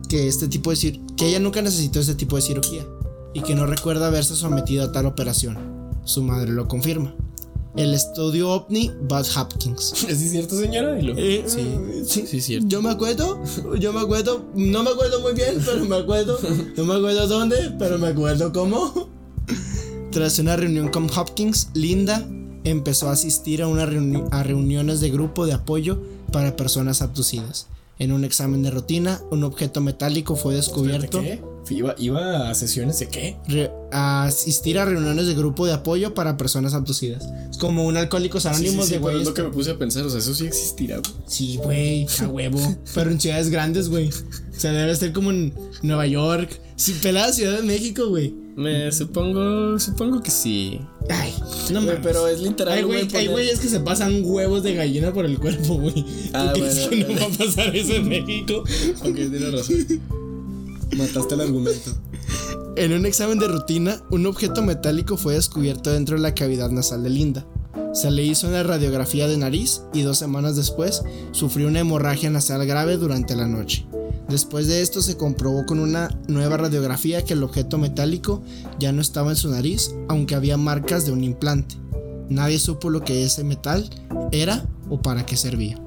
[SPEAKER 1] que este tipo de cir- que ella nunca necesitó este tipo de cirugía y que no recuerda haberse sometido a tal operación. Su madre lo confirma. El estudio OVNI Bud Hopkins.
[SPEAKER 2] ¿Es cierto, señora? Lo-
[SPEAKER 1] Eh,
[SPEAKER 2] sí,
[SPEAKER 1] sí,
[SPEAKER 2] sí, cierto.
[SPEAKER 1] Yo me acuerdo, yo me acuerdo, no me acuerdo muy bien, pero me acuerdo, no me acuerdo dónde, pero me acuerdo cómo. Tras una reunión con Hopkins, Linda empezó a asistir a, una reuni- a reuniones de grupo de apoyo para personas abducidas. En un examen de rutina, un objeto metálico fue descubierto.
[SPEAKER 2] ¿De qué? ¿Iba, ¿Iba a sesiones de qué?
[SPEAKER 1] Re- a asistir a reuniones de grupo de apoyo para personas abducidas. Es como un alcohólicos
[SPEAKER 2] Sí, sí,
[SPEAKER 1] anónimos
[SPEAKER 2] sí,
[SPEAKER 1] de
[SPEAKER 2] pero es lo que me puse a pensar. O sea, eso sí existirá. güey.
[SPEAKER 1] Sí, güey, a huevo. Pero en ciudades grandes, güey. O sea, debe ser como en Nueva York. Sí, pelada Ciudad de México, güey.
[SPEAKER 2] Me supongo, supongo que sí.
[SPEAKER 1] Ay, no
[SPEAKER 2] Güey,
[SPEAKER 1] mames.
[SPEAKER 2] pero es literal.
[SPEAKER 1] Hay
[SPEAKER 2] güey, poner-
[SPEAKER 1] güeyes que se pasan huevos de gallina por el cuerpo, güey. ¿Tú
[SPEAKER 2] Ah,
[SPEAKER 1] crees
[SPEAKER 2] bueno,
[SPEAKER 1] que no va a pasar eso en México?
[SPEAKER 2] Ok, tienes razón. Mataste el argumento.
[SPEAKER 1] En un examen de rutina, un objeto metálico fue descubierto dentro de la cavidad nasal de Linda. Se le hizo una radiografía de nariz y dos semanas después sufrió una hemorragia nasal grave durante la noche. Después de esto se comprobó con una nueva radiografía que el objeto metálico ya no estaba en su nariz, aunque había marcas de un implante. Nadie supo lo que ese metal era o para qué servía.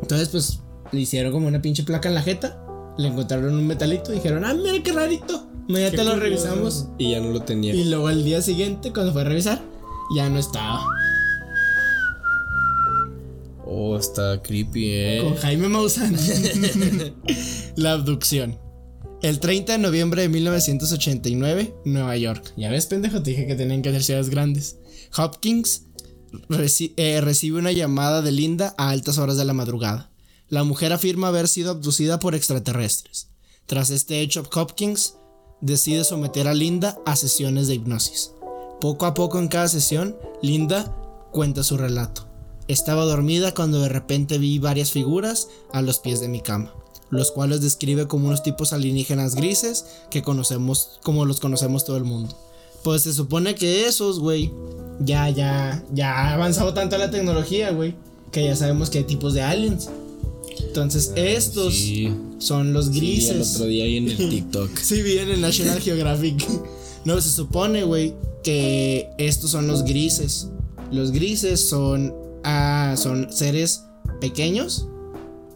[SPEAKER 1] Entonces, pues le hicieron como una pinche placa en la jeta, le encontraron un metalito y dijeron, ah, mira qué rarito. Ya te lo revisamos.
[SPEAKER 2] Y ya no lo tenía.
[SPEAKER 1] Y luego al día siguiente, cuando fue a revisar, ya no estaba.
[SPEAKER 2] Oh, está creepy, eh.
[SPEAKER 1] Con Jaime Maussan. la abducción. El 30 de noviembre de 1989, Nueva York. Ya ves, pendejo, te dije que tenían que ser ciudades grandes. Hopkins eh, recibe una llamada de Linda a altas horas de la madrugada. La mujer afirma haber sido abducida por extraterrestres. Tras este hecho, Hopkins decide someter a Linda a sesiones de hipnosis. Poco a poco en cada sesión, Linda cuenta su relato. Estaba dormida cuando de repente vi varias figuras a los pies de mi cama, los cuales describe como unos tipos alienígenas grises que conocemos como los conocemos todo el mundo. Pues se supone que esos, güey, ya, ya, ya ha avanzado tanto la tecnología, güey, que ya sabemos que hay tipos de aliens. Entonces, ah, estos son los grises. Sí, el
[SPEAKER 2] otro día ahí en el TikTok.
[SPEAKER 1] sí, vi en el National Geographic. no, se supone, güey, que estos son los grises. Los grises son Ah, son seres pequeños,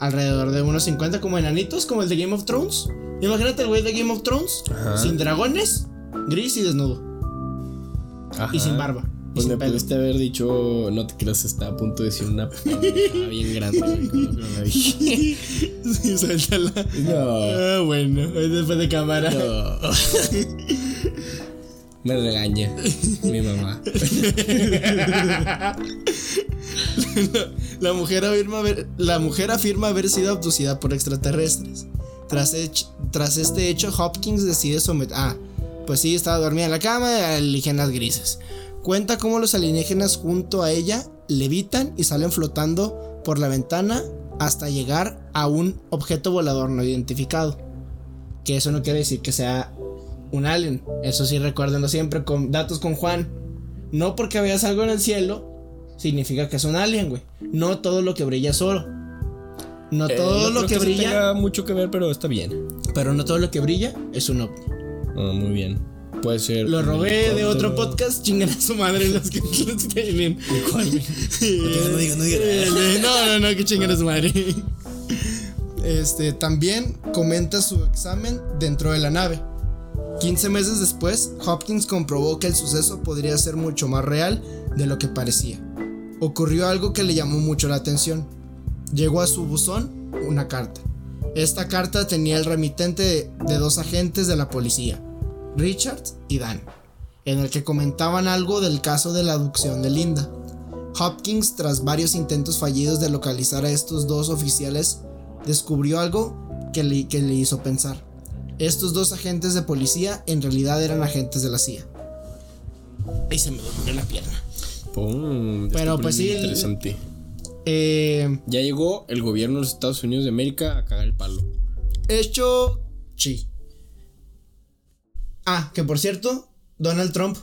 [SPEAKER 1] alrededor de unos 50 como enanitos, como el de Game of Thrones. Imagínate el güey de Game of Thrones, sin dragones, gris y desnudo. Y sin barba.
[SPEAKER 2] Pues me pudiste haber dicho, no te creas, está a punto de decir una bien grande.
[SPEAKER 1] sí, suéltala. No. Ah, bueno, después de cámara. No.
[SPEAKER 2] Me regaña mi mamá.
[SPEAKER 1] la, mujer afirma haber, la mujer afirma haber sido abducida por extraterrestres. Tras, tras este hecho, Hopkins decide someter. Ah, pues sí, estaba dormida en la cama, alienígenas grises. Cuenta cómo los alienígenas junto a ella levitan y salen flotando por la ventana hasta llegar a un objeto volador no identificado. Que eso no quiere decir que sea un alien. Eso sí, recuérdenlo siempre con datos con Juan. No porque veas algo en el cielo significa que es un alien, güey. No todo lo que brilla es oro. No eh, todo lo que, brilla.
[SPEAKER 2] Tenga mucho que ver, pero está bien.
[SPEAKER 1] Pero no todo lo que brilla es un ovni.
[SPEAKER 2] Ah, muy bien. Puede ser.
[SPEAKER 1] Lo robé de otro podcast, chingan a su madre los que los tienen.
[SPEAKER 2] ¿Cuál? no digan, no digan.
[SPEAKER 1] No, no, no, que chingan a su madre. Este, también comenta su examen dentro de la nave. 15 meses después, Hopkins comprobó que el suceso podría ser mucho más real de lo que parecía. Ocurrió algo que le llamó mucho la atención. Llegó a su buzón una carta. Esta carta tenía el remitente de, dos agentes de la policía, Richard y Dan, en el que comentaban algo del caso de la abducción de Linda. Hopkins, tras varios intentos fallidos de localizar a estos dos oficiales, descubrió algo que le hizo pensar. Estos dos agentes de policía en realidad eran agentes de la CIA. Ahí se me durmió la pierna. Pero pues sí.
[SPEAKER 2] Interesante.
[SPEAKER 1] Eh,
[SPEAKER 2] ya llegó el gobierno de los Estados Unidos de América a cagar el palo.
[SPEAKER 1] Hecho. Sí. Ah, que por cierto, Donald Trump,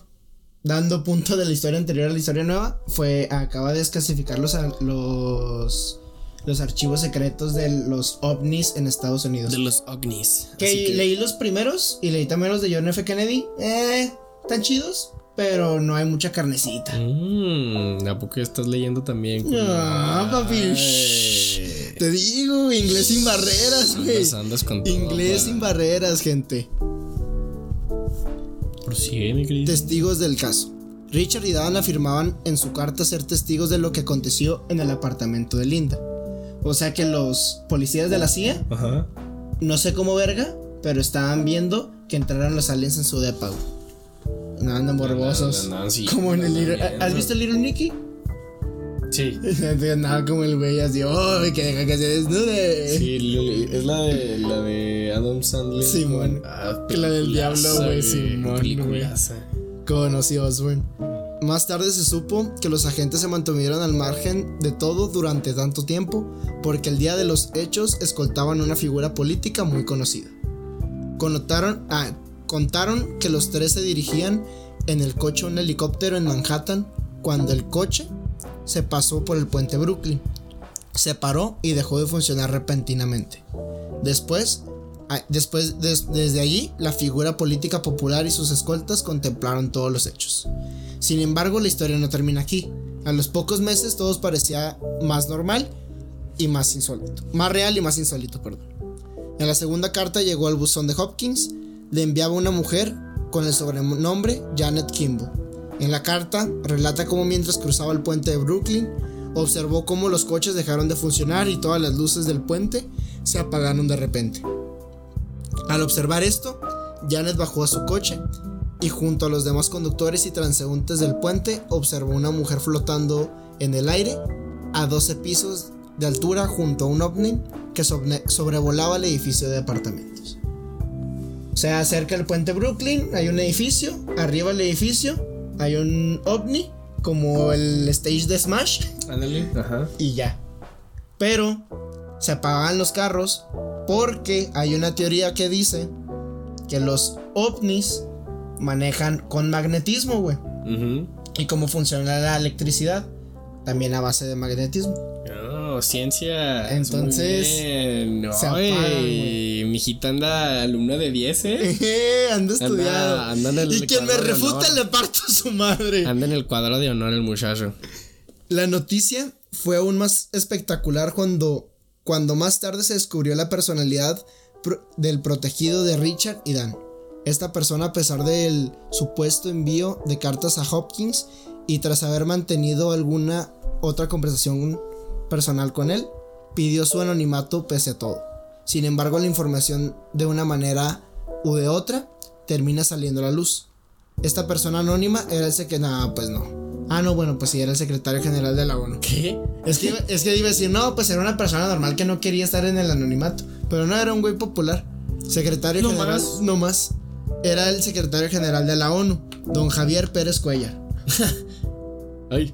[SPEAKER 1] dando punto de la historia anterior a la historia nueva, fue. acaba de desclasificar los, los los archivos secretos de los ovnis en Estados Unidos.
[SPEAKER 2] De los ovnis.
[SPEAKER 1] Que, leí los primeros y leí también los de John F. Kennedy. Eh, están chidos, pero no hay mucha carnecita.
[SPEAKER 2] Mmm, ¿a poco estás leyendo también?
[SPEAKER 1] No, papi. Te digo, inglés sin barreras, güey.
[SPEAKER 2] Andas, con
[SPEAKER 1] Inglés sin barreras, gente.
[SPEAKER 2] Prosigue, mi querido.
[SPEAKER 1] Testigos del caso. Richard y Dan afirmaban en su carta ser testigos de lo que aconteció en el apartamento de Linda. O sea que los policías de la CIA, no sé cómo verga, pero estaban viendo que entraron los aliens en su depa. No andan borbosos. como en el ¿Has visto el Little Nicky?
[SPEAKER 2] Sí.
[SPEAKER 1] Nada como el güey así, oh, que deja que se desnude.
[SPEAKER 2] Sí, es la de, la de Adam Sandler.
[SPEAKER 1] Simón. Ah, la del diablo, güey, Simón. Conocí Osborne. Más tarde se supo que los agentes se mantuvieron al margen de todo durante tanto tiempo porque el día de los hechos escoltaban una figura política muy conocida. ah, contaron que los tres se dirigían en el coche a un helicóptero en Manhattan cuando el coche se pasó por el puente Brooklyn. Se paró y dejó de funcionar repentinamente. Después, después des- desde allí, la figura política popular y sus escoltas contemplaron todos los hechos. Sin embargo, la historia no termina aquí. A los pocos meses todo parecía más normal y más insólito. Más real y más insólito, perdón. En la segunda carta llegó al buzón de Hopkins, le enviaba una mujer con el sobrenombre Janet Kimball. En la carta relata cómo mientras cruzaba el puente de Brooklyn, observó cómo los coches dejaron de funcionar y todas las luces del puente se apagaron de repente. Al observar esto, Janet bajó a su coche y junto a los demás conductores y transeúntes del puente observó una mujer flotando en el aire a 12 pisos de altura junto a un ovni que sobre- sobrevolaba el edificio de apartamentos. O sea, cerca del puente Brooklyn hay un edificio, arriba del edificio hay un ovni como el stage de Smash
[SPEAKER 2] Ándale. Ajá.
[SPEAKER 1] y ya. Pero se apagaban los carros porque hay una teoría que dice que los ovnis manejan con magnetismo, güey. Y cómo funciona la electricidad, también a base de magnetismo.
[SPEAKER 2] Oh, ciencia.
[SPEAKER 1] Entonces,
[SPEAKER 2] Muy bien.
[SPEAKER 1] se
[SPEAKER 2] Ay,
[SPEAKER 1] apagan,
[SPEAKER 2] mijita anda alumna de 10, ¿eh?
[SPEAKER 1] Anda estudiado.
[SPEAKER 2] anda el
[SPEAKER 1] y quien me refuta
[SPEAKER 2] honor.
[SPEAKER 1] le parto a su madre.
[SPEAKER 2] Anda en el cuadro de honor el muchacho.
[SPEAKER 1] La noticia fue aún más espectacular cuando, cuando más tarde se descubrió la personalidad del protegido de Richard y Dan. Esta persona, a pesar del supuesto envío de cartas a Hopkins y tras haber mantenido alguna otra conversación personal con él, pidió su anonimato pese a todo. Sin embargo, la información de una manera u de otra termina saliendo a la luz. Esta persona anónima era el secretario. No, pues no. Ah, no, bueno, pues sí, era el secretario general de la ONU.
[SPEAKER 2] ¿Qué?
[SPEAKER 1] Es que, es que iba a decir, no, pues era una persona normal que no quería estar en el anonimato. Pero no era un güey popular. Secretario
[SPEAKER 2] No
[SPEAKER 1] general.
[SPEAKER 2] más.
[SPEAKER 1] No más. Era el secretario general de la ONU, don Javier Pérez Cuellar.
[SPEAKER 2] Ay,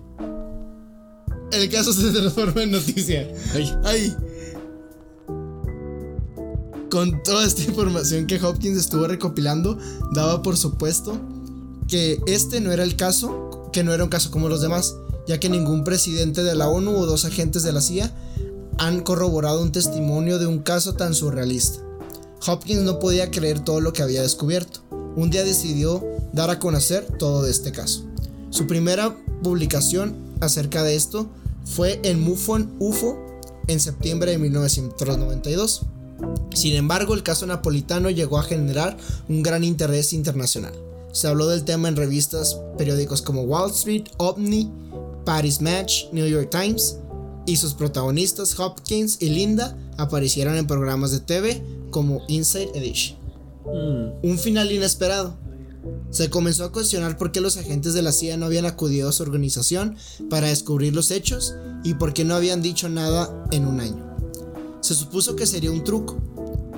[SPEAKER 1] El caso se transforma en noticia.
[SPEAKER 2] ay.
[SPEAKER 1] Ay. Con toda esta información que Hopkins estuvo recopilando, daba por supuesto que este no era el caso, que no era un caso como los demás, ya que ningún presidente de la ONU o dos agentes de la CIA han corroborado un testimonio de un caso tan surrealista. Hopkins no podía creer todo lo que había descubierto. Un día decidió dar a conocer todo de este caso. Su primera publicación acerca de esto fue en MUFON UFO en septiembre de 1992. Sin embargo, el caso napolitano llegó a generar un gran interés internacional. Se habló del tema en revistas, periódicos como Wall Street, OVNI, Paris Match, New York Times, y sus protagonistas Hopkins y Linda aparecieron en programas de TV como Inside Edition. Un final inesperado. Se comenzó a cuestionar por qué los agentes de la CIA no habían acudido a su organización para descubrir los hechos y por qué no habían dicho nada en un año. Se supuso que sería un truco.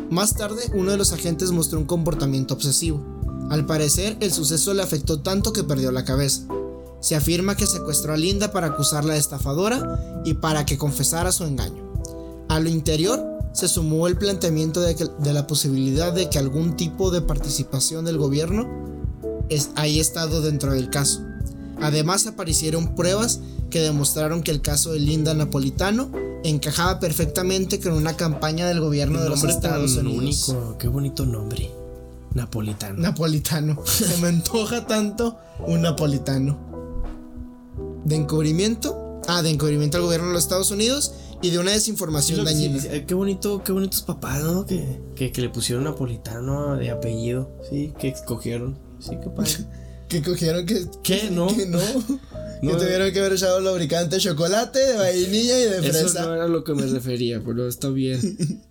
[SPEAKER 1] Más tarde, uno de los agentes mostró un comportamiento obsesivo. Al parecer, el suceso le afectó tanto que perdió la cabeza. Se afirma que secuestró a Linda para acusarla de estafadora y para que confesara su engaño. A lo interior se sumó el planteamiento de, que- de la posibilidad de que algún tipo de participación del gobierno es, haya estado dentro del caso. Además aparecieron pruebas que demostraron que el caso de Linda Napolitano encajaba perfectamente con una campaña del gobierno de los Estados
[SPEAKER 2] tan
[SPEAKER 1] Unidos.
[SPEAKER 2] único. Qué bonito nombre. Napolitano.
[SPEAKER 1] Napolitano. Se me antoja tanto un napolitano. De encubrimiento. Ah, de encubrimiento al gobierno de los Estados Unidos y de una desinformación
[SPEAKER 2] Sí,
[SPEAKER 1] dañina.
[SPEAKER 2] sí, qué bonito, qué bonitos papás, ¿no? Que, que, que le pusieron napolitano de apellido. Sí, que escogieron. Sí, qué padre.
[SPEAKER 1] Que cogieron que.
[SPEAKER 2] ¿Qué? No.
[SPEAKER 1] Que no.
[SPEAKER 2] No.
[SPEAKER 1] que tuvieron que haber echado lubricante de chocolate, de vainilla y de
[SPEAKER 2] Eso
[SPEAKER 1] fresa.
[SPEAKER 2] no era lo que me refería, pero está bien.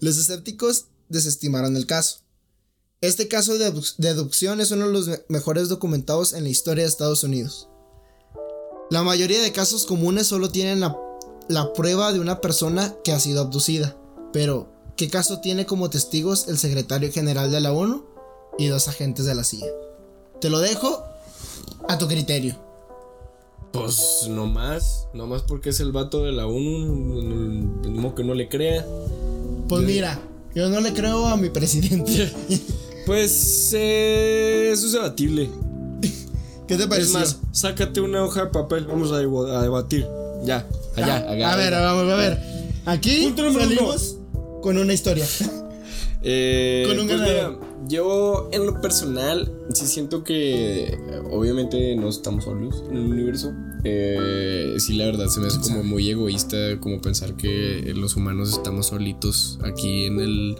[SPEAKER 1] Los escépticos desestimaron el caso. Este caso de abduc- de abducción es uno de los me- mejores documentados en la historia de Estados Unidos. La mayoría de casos comunes solo tienen la, la prueba de una persona que ha sido abducida. Pero, ¿qué caso tiene como testigos el secretario general de la ONU y dos agentes de la CIA? Te lo dejo a tu criterio.
[SPEAKER 2] Pues no más, no más porque es el vato de la ONU, no que no le crea.
[SPEAKER 1] Pues mira, Yo no le creo a mi presidente.
[SPEAKER 2] Pues eh, eso es debatible.
[SPEAKER 1] ¿Qué te parece?
[SPEAKER 2] Es más, sácate una hoja de papel, vamos a, debatir. Ya, allá, allá.
[SPEAKER 1] a ver, vamos a ver. Aquí
[SPEAKER 2] Punto
[SPEAKER 1] salimos con una historia.
[SPEAKER 2] Eh,
[SPEAKER 1] Con un
[SPEAKER 2] pues mira, yo en lo personal sí siento que eh, obviamente no estamos solos en el universo. Eh, sí, la verdad se me hace como muy egoísta como pensar que los humanos estamos solitos aquí en el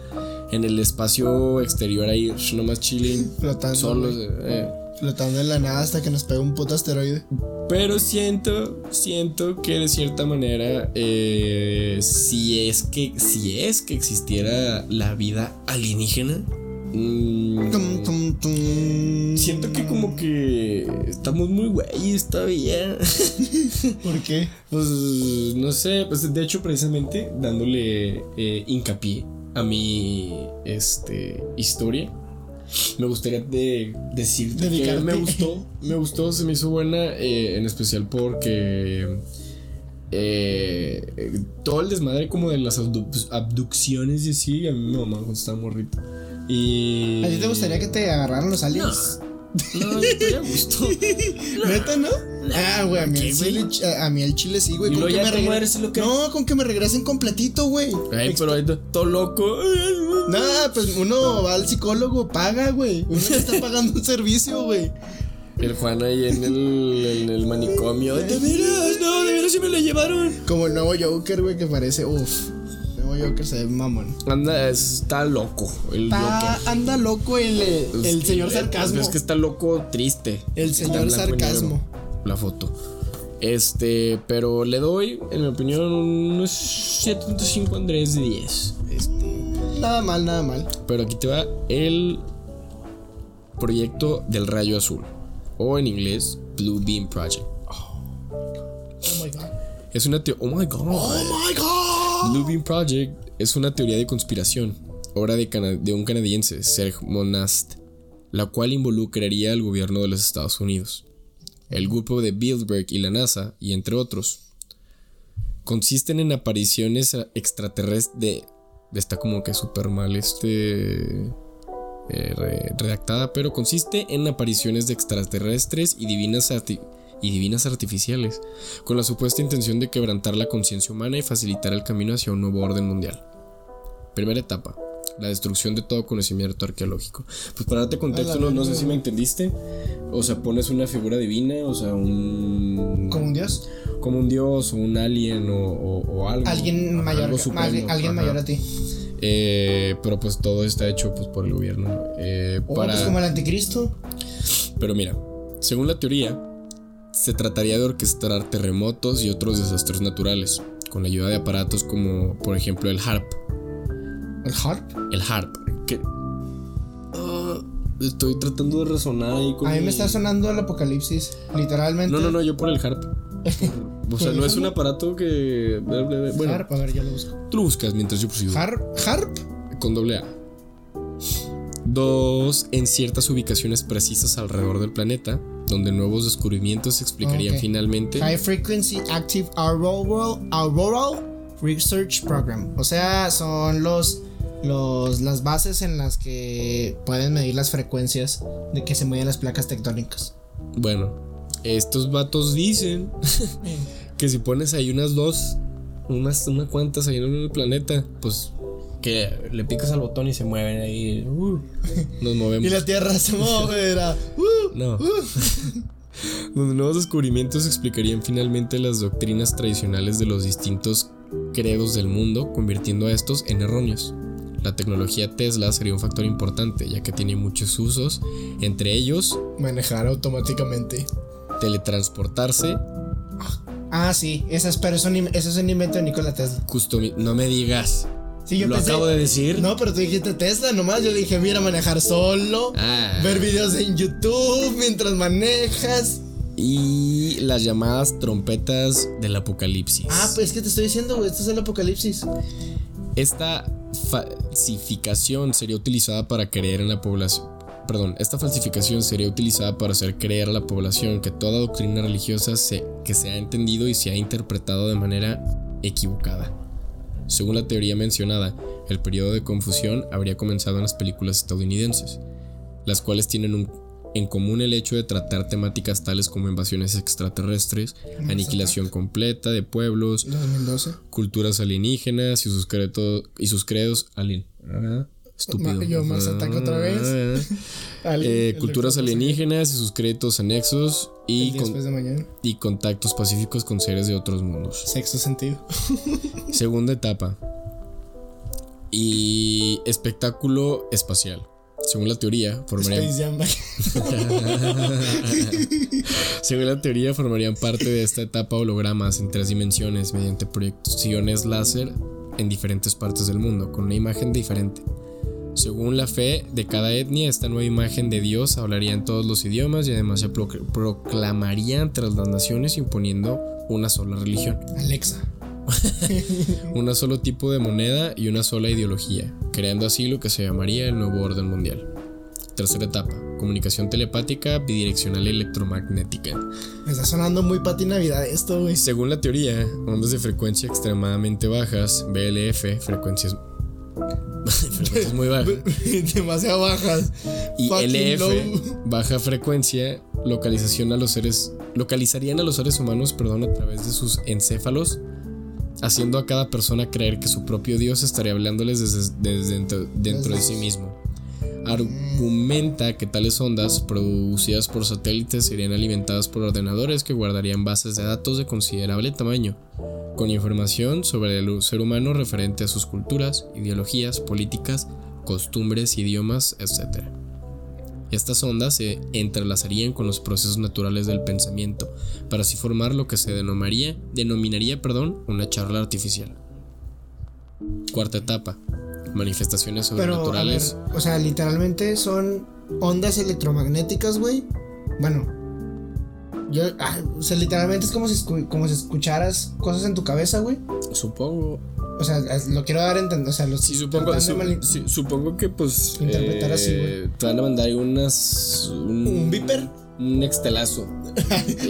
[SPEAKER 2] en el espacio exterior ahí nomás chilling
[SPEAKER 1] Flotando,
[SPEAKER 2] solos.
[SPEAKER 1] güey.
[SPEAKER 2] eh.
[SPEAKER 1] Flotando en la nada hasta que nos pegue un puto asteroide.
[SPEAKER 2] Pero siento, siento que de cierta manera, eh, si es que, si es que existiera la vida alienígena, mm,
[SPEAKER 1] Tum, tum, tum.
[SPEAKER 2] siento que como que estamos muy güeyes todavía.
[SPEAKER 1] ¿Por qué?
[SPEAKER 2] pues no sé, pues de hecho precisamente dándole eh, hincapié a mi este historia. Me gustaría de decirte que me gustó, me gustó, se me hizo buena, eh, en especial porque eh, todo el desmadre como de las abdu- abducciones y así, a mí me mamá cuando estaba morrito. Y...
[SPEAKER 1] ¿A ti te gustaría que te agarraran los aliens?
[SPEAKER 2] No, estoy a gusto.
[SPEAKER 1] ¿Neta, no? Ah, güey, a mí
[SPEAKER 2] ¿Qué,
[SPEAKER 1] el chile, a mí el chile sí, güey. Con que me
[SPEAKER 2] te
[SPEAKER 1] regre-
[SPEAKER 2] mueres, ¿y lo que?
[SPEAKER 1] No, con que me regresen completito, güey.
[SPEAKER 2] Ay, pero ahí todo loco.
[SPEAKER 1] Nada, pues uno va al psicólogo, paga, güey. Uno está pagando un servicio, güey.
[SPEAKER 2] El Juan ahí en el, en el manicomio. De veras, no, de veras sí me la llevaron.
[SPEAKER 1] Como el nuevo Joker, güey, que parece, uff. El nuevo Joker se ve mamón.
[SPEAKER 2] Anda, está loco. El
[SPEAKER 1] Está-
[SPEAKER 2] loco.
[SPEAKER 1] anda loco el, el señor sarcasmo.
[SPEAKER 2] Es que está loco, triste.
[SPEAKER 1] El señor sarcasmo.
[SPEAKER 2] La foto. Este, pero le doy, en mi opinión, unos 7.5 Andrés de 10. Este,
[SPEAKER 1] Nada mal, nada mal.
[SPEAKER 2] pero aquí te va el proyecto del rayo azul. O en inglés, Blue Beam Project.
[SPEAKER 1] Oh my god.
[SPEAKER 2] Es una teoría. Oh my god.
[SPEAKER 1] Oh my god.
[SPEAKER 2] Blue Beam Project es una teoría de conspiración, obra de, cana- de un canadiense, Serge Monast, la cual involucraría al gobierno de los Estados Unidos, el grupo de Bilderberg y la NASA, y entre otros. Consisten en apariciones extraterrestres de... Está como que súper mal este... eh, re- redactada, pero consiste en apariciones de extraterrestres y divinas, y divinas artificiales, con la supuesta intención de quebrantar la conciencia humana y facilitar el camino hacia un nuevo orden mundial. Primera etapa, la destrucción de todo conocimiento arqueológico. Pues para darte contexto, no, no sé si me entendiste. O sea, pones una figura divina, o sea, un...
[SPEAKER 1] Como un dios.
[SPEAKER 2] como un dios o un alien o, o- o algo.
[SPEAKER 1] Alguien
[SPEAKER 2] Ajá,
[SPEAKER 1] mayor,
[SPEAKER 2] algo
[SPEAKER 1] que-
[SPEAKER 2] supremo,
[SPEAKER 1] alguien, mayor a ti.
[SPEAKER 2] Eh, pero pues todo está hecho pues, por el gobierno. Eh,
[SPEAKER 1] O
[SPEAKER 2] para...
[SPEAKER 1] pues como el anticristo.
[SPEAKER 2] Pero mira, según la teoría, se trataría de orquestar terremotos y otros desastres naturales, con la ayuda de aparatos como, por ejemplo, el HARP.
[SPEAKER 1] ¿El harp?
[SPEAKER 2] El HARP, que... Ah, estoy tratando de resonar ahí con...
[SPEAKER 1] A mí me está sonando el apocalipsis. Literalmente.
[SPEAKER 2] No, no, no, yo por el HARP. O sea, no es un aparato que... Bueno,
[SPEAKER 1] Harp, a ver, yo lo busco.
[SPEAKER 2] tú lo buscas mientras yo prosigo.
[SPEAKER 1] Harp, harp.
[SPEAKER 2] con doble A. Dos, en ciertas ubicaciones precisas alrededor del planeta, donde nuevos descubrimientos explicarían
[SPEAKER 1] Ok.
[SPEAKER 2] finalmente...
[SPEAKER 1] High Frequency Active Auroral, Auroral Research Program. O sea, son los, los las bases en las que pueden medir las frecuencias de que se mueven las placas tectónicas.
[SPEAKER 2] Bueno, estos vatos dicen que si pones ahí unas dos, unas, unas cuantas ahí en el planeta, pues que le picas al botón y se mueven ahí. uh, nos movemos.
[SPEAKER 1] Y la Tierra se moverá. Uh,
[SPEAKER 2] No. Donde nuevos descubrimientos explicarían finalmente las doctrinas tradicionales de los distintos credos del mundo, convirtiendo a estos en erróneos. La tecnología Tesla sería un factor importante, ya que tiene muchos usos, entre ellos
[SPEAKER 1] manejar automáticamente.
[SPEAKER 2] teletransportarse,
[SPEAKER 1] Ah, sí, esa es, pero eso, ni- eso es un invento de Nikola Tesla.
[SPEAKER 2] customi- no me digas.
[SPEAKER 1] Sí, yo
[SPEAKER 2] Lo
[SPEAKER 1] pensé-
[SPEAKER 2] acabo de decir.
[SPEAKER 1] No, pero tú dijiste Tesla nomás. Yo dije, mira, manejar solo.
[SPEAKER 2] Ah.
[SPEAKER 1] Ver videos en YouTube mientras manejas.
[SPEAKER 2] Y las llamadas trompetas del apocalipsis.
[SPEAKER 1] Ah, pues es que te estoy diciendo, güey, esto es el apocalipsis.
[SPEAKER 2] Esta falsificación sería utilizada para creer en la población. Perdón, esta falsificación sería utilizada para hacer creer a la población que toda doctrina religiosa se, que se ha entendido y se ha interpretado de manera equivocada. Según la teoría mencionada, el periodo de confusión habría comenzado en las películas estadounidenses, las cuales tienen un- en común el hecho de tratar temáticas tales como invasiones extraterrestres, aniquilación completa de pueblos,
[SPEAKER 1] 2012.
[SPEAKER 2] culturas alienígenas y sus, credo- y sus credos alien. Ah, Estúpido.
[SPEAKER 1] Yo más ataco otra vez.
[SPEAKER 2] Ah,
[SPEAKER 1] Ali,
[SPEAKER 2] eh, culturas alienígenas y sus créditos anexos y, con-
[SPEAKER 1] de
[SPEAKER 2] y contactos pacíficos con seres de otros mundos.
[SPEAKER 1] Sexto sentido.
[SPEAKER 2] Segunda etapa. Y espectáculo espacial. Según la teoría, formarían, según la teoría, formarían parte de esta etapa hologramas en tres dimensiones mediante proyecciones láser en diferentes partes del mundo, con una imagen diferente. Según la fe de cada etnia, esta nueva imagen de Dios hablaría en todos los idiomas y además se proc- proclamaría entre las naciones imponiendo una sola religión.
[SPEAKER 1] Alexa.
[SPEAKER 2] un solo tipo de moneda y una sola ideología, creando así lo que se llamaría el nuevo orden mundial. Tercera etapa, comunicación telepática bidireccional electromagnética.
[SPEAKER 1] Me está sonando muy pati Navidad esto, güey.
[SPEAKER 2] Según la teoría, ondas de frecuencia extremadamente bajas, BLF, frecuencias, frecuencias muy bajas,
[SPEAKER 1] Demasiado bajas.
[SPEAKER 2] y
[SPEAKER 1] Fucking
[SPEAKER 2] LF,
[SPEAKER 1] low.
[SPEAKER 2] baja frecuencia, localización a los seres, localizarían a los seres humanos, perdón, a través de sus encéfalos, haciendo a cada persona creer que su propio Dios estaría hablándoles desde, desde dentro, dentro de sí mismo. Argumenta que tales ondas, producidas por satélites, serían alimentadas por ordenadores que guardarían bases de datos de considerable tamaño, con información sobre el ser humano referente a sus culturas, ideologías, políticas, costumbres, idiomas, etc. Estas ondas se entrelazarían con los procesos naturales del pensamiento, para así formar lo que se denominaría, denominaría perdón, una charla artificial. Cuarta etapa. Manifestaciones
[SPEAKER 1] Pero, a ver,
[SPEAKER 2] sobrenaturales.
[SPEAKER 1] o sea, literalmente son ondas electromagnéticas, güey. Bueno. Yo, ah, o sea, literalmente es como si, como si escucharas cosas en tu cabeza, güey.
[SPEAKER 2] Supongo.
[SPEAKER 1] O sea, lo quiero dar a entender. O sea, lo
[SPEAKER 2] Sí, supongo, su- sí, supongo que pues.
[SPEAKER 1] Interpretar así,
[SPEAKER 2] eh, Te van a mandar ahí unas. Un,
[SPEAKER 1] ¿Un viper?
[SPEAKER 2] Un extelazo.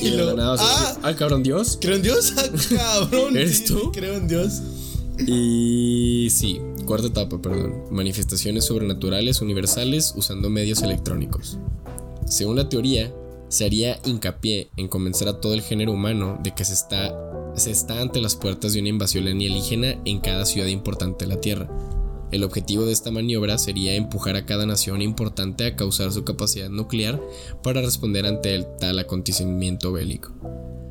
[SPEAKER 2] y,
[SPEAKER 1] luego,
[SPEAKER 2] nada
[SPEAKER 1] ah.
[SPEAKER 2] ¡Ay, cabrón, Dios!
[SPEAKER 1] Creo en Dios, ah, cabrón.
[SPEAKER 2] ¿Eres tú?
[SPEAKER 1] Creo en Dios.
[SPEAKER 2] Y sí, cuarta etapa, perdón. Manifestaciones sobrenaturales universales usando medios electrónicos. Según la teoría, se haría hincapié en convencer a todo el género humano de que se está, se está ante las puertas de una invasión alienígena en cada ciudad importante de la Tierra. El objetivo de esta maniobra sería empujar a cada nación importante a causar su capacidad nuclear para responder ante el tal acontecimiento bélico.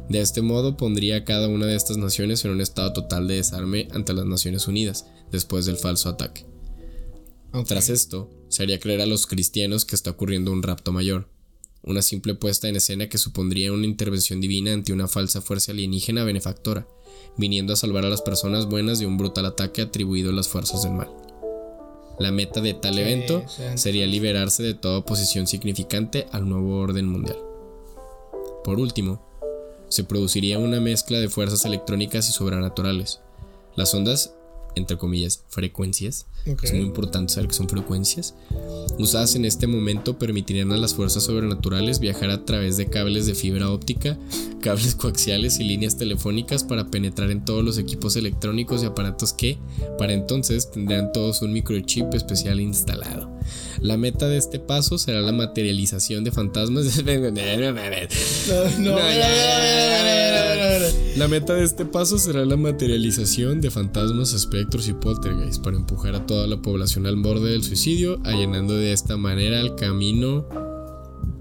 [SPEAKER 2] De este modo pondría a cada una de estas naciones en un estado total de desarme ante las Naciones Unidas, después del falso ataque. Tras esto, se haría creer a los cristianos que está ocurriendo un rapto mayor, una simple puesta en escena que supondría una intervención divina ante una falsa fuerza alienígena benefactora, viniendo a salvar a las personas buenas de un brutal ataque atribuido a las fuerzas del mal. La meta de tal evento sería liberarse de toda oposición significante al nuevo orden mundial. Por último, se produciría una mezcla de fuerzas electrónicas y sobrenaturales. Las ondas, entre comillas, frecuencias, es muy importante saber que son frecuencias, usadas en este momento permitirían a las fuerzas sobrenaturales viajar a través de cables de fibra óptica, cables coaxiales y líneas telefónicas para penetrar en todos los equipos electrónicos y aparatos que, para entonces, tendrán todos un microchip especial instalado. La meta de este paso será la materialización de fantasmas. La meta de este paso será la materialización de fantasmas, espectros y poltergeist para empujar a toda la población al borde del suicidio, allanando de esta manera el camino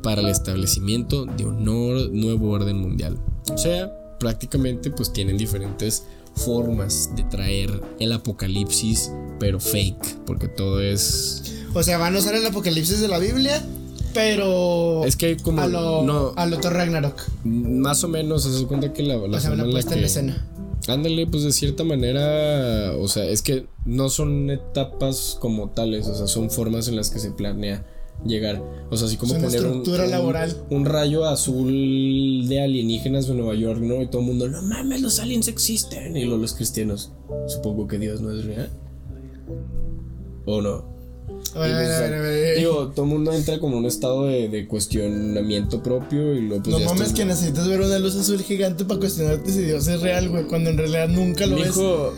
[SPEAKER 2] para el establecimiento de un nuevo orden mundial. O sea, prácticamente pues tienen diferentes formas de traer el apocalipsis, pero fake, porque todo es
[SPEAKER 1] O sea, van a usar el apocalipsis de la Biblia, pero.
[SPEAKER 2] es que hay como
[SPEAKER 1] a lo,
[SPEAKER 2] no
[SPEAKER 1] a lo Thor Ragnarok.
[SPEAKER 2] más o menos se cuenta que la, la
[SPEAKER 1] o sea, una
[SPEAKER 2] en la
[SPEAKER 1] puesta en
[SPEAKER 2] que-
[SPEAKER 1] escena.
[SPEAKER 2] Ándale, pues de cierta manera, o sea, es que no son etapas como tales, o sea, son formas en las que se planea llegar. O sea, así como poner un,
[SPEAKER 1] estructura
[SPEAKER 2] un-
[SPEAKER 1] laboral.
[SPEAKER 2] un rayo azul de alienígenas de Nueva York, ¿no? Y todo el mundo, no mames, los aliens existen. Y luego los cristianos, supongo que Dios no es real. ¿O no?
[SPEAKER 1] A ver, a ver, a ver, a ver.
[SPEAKER 2] Digo, todo el mundo entra como en un estado de, de cuestionamiento propio y luego pues
[SPEAKER 1] no mames que necesitas ver una luz azul gigante para cuestionarte si Dios es real, güey, cuando en realidad nunca lo ves.
[SPEAKER 2] Mijo,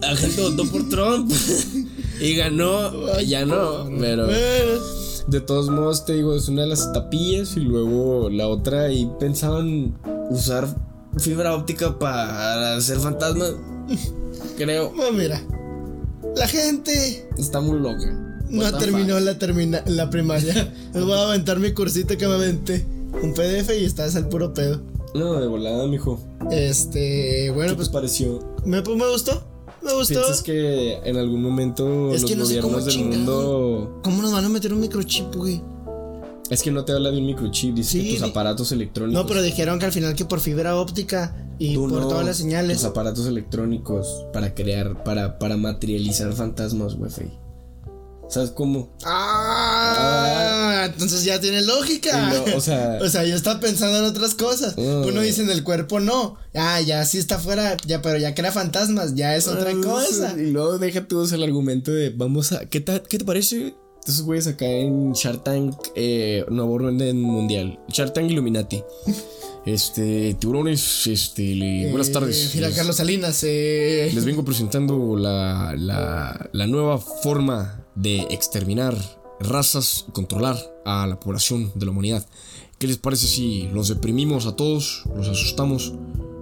[SPEAKER 2] la gente votó por Trump y ganó, ya no, pero de todos modos te digo, es una de las tapillas y luego la otra y pensaban usar fibra óptica para hacer fantasmas. Creo,
[SPEAKER 1] bueno, mira, la gente
[SPEAKER 2] está muy loca.
[SPEAKER 1] no
[SPEAKER 2] What
[SPEAKER 1] terminó la, termina la primaria. Les voy a aventar mi cursito que me aventé. Un PDF y estás al puro pedo.
[SPEAKER 2] No, de volada, mijo.
[SPEAKER 1] Este, bueno,
[SPEAKER 2] ¿Qué
[SPEAKER 1] pues
[SPEAKER 2] te pareció?
[SPEAKER 1] me, pues, me gustó. Me gustó.
[SPEAKER 2] ¿Piensas que en algún momento
[SPEAKER 1] Es
[SPEAKER 2] los
[SPEAKER 1] que no sé cómo
[SPEAKER 2] gobiernos del
[SPEAKER 1] chingado.
[SPEAKER 2] mundo...
[SPEAKER 1] ¿Cómo nos van a meter un microchip, güey?
[SPEAKER 2] Es que no te habla de un microchip, dice
[SPEAKER 1] Sí,
[SPEAKER 2] que tus aparatos electrónicos...
[SPEAKER 1] No, pero dijeron que al final que por fibra óptica y
[SPEAKER 2] Tú
[SPEAKER 1] por
[SPEAKER 2] no,
[SPEAKER 1] todas las señales.
[SPEAKER 2] Tus aparatos electrónicos para crear, para, para materializar fantasmas, güey. ¿Sabes cómo?
[SPEAKER 1] Ah, entonces ya tiene lógica.
[SPEAKER 2] O sea-
[SPEAKER 1] o sea, yo estaba pensando en otras cosas.
[SPEAKER 2] Mm.
[SPEAKER 1] Uno dice en el cuerpo no. Ah, ya sí está fuera, ya, pero ya crea fantasmas, ya es otra cosa.
[SPEAKER 2] Y luego déjate usar el argumento de vamos a. ¿Qué, ta- qué te parece? Esos güeyes acá en Shark Tank, eh, nuevo orden mundial. Shark Tank Illuminati. Este, tiburones, este, le- buenas
[SPEAKER 1] Eh,
[SPEAKER 2] tardes.
[SPEAKER 1] Mira,
[SPEAKER 2] Les-
[SPEAKER 1] Carlos Salinas, eh.
[SPEAKER 2] Les vengo presentando la, la, la nueva forma de exterminar razas y controlar a la población de la humanidad. ¿Qué les parece si los deprimimos a todos, los asustamos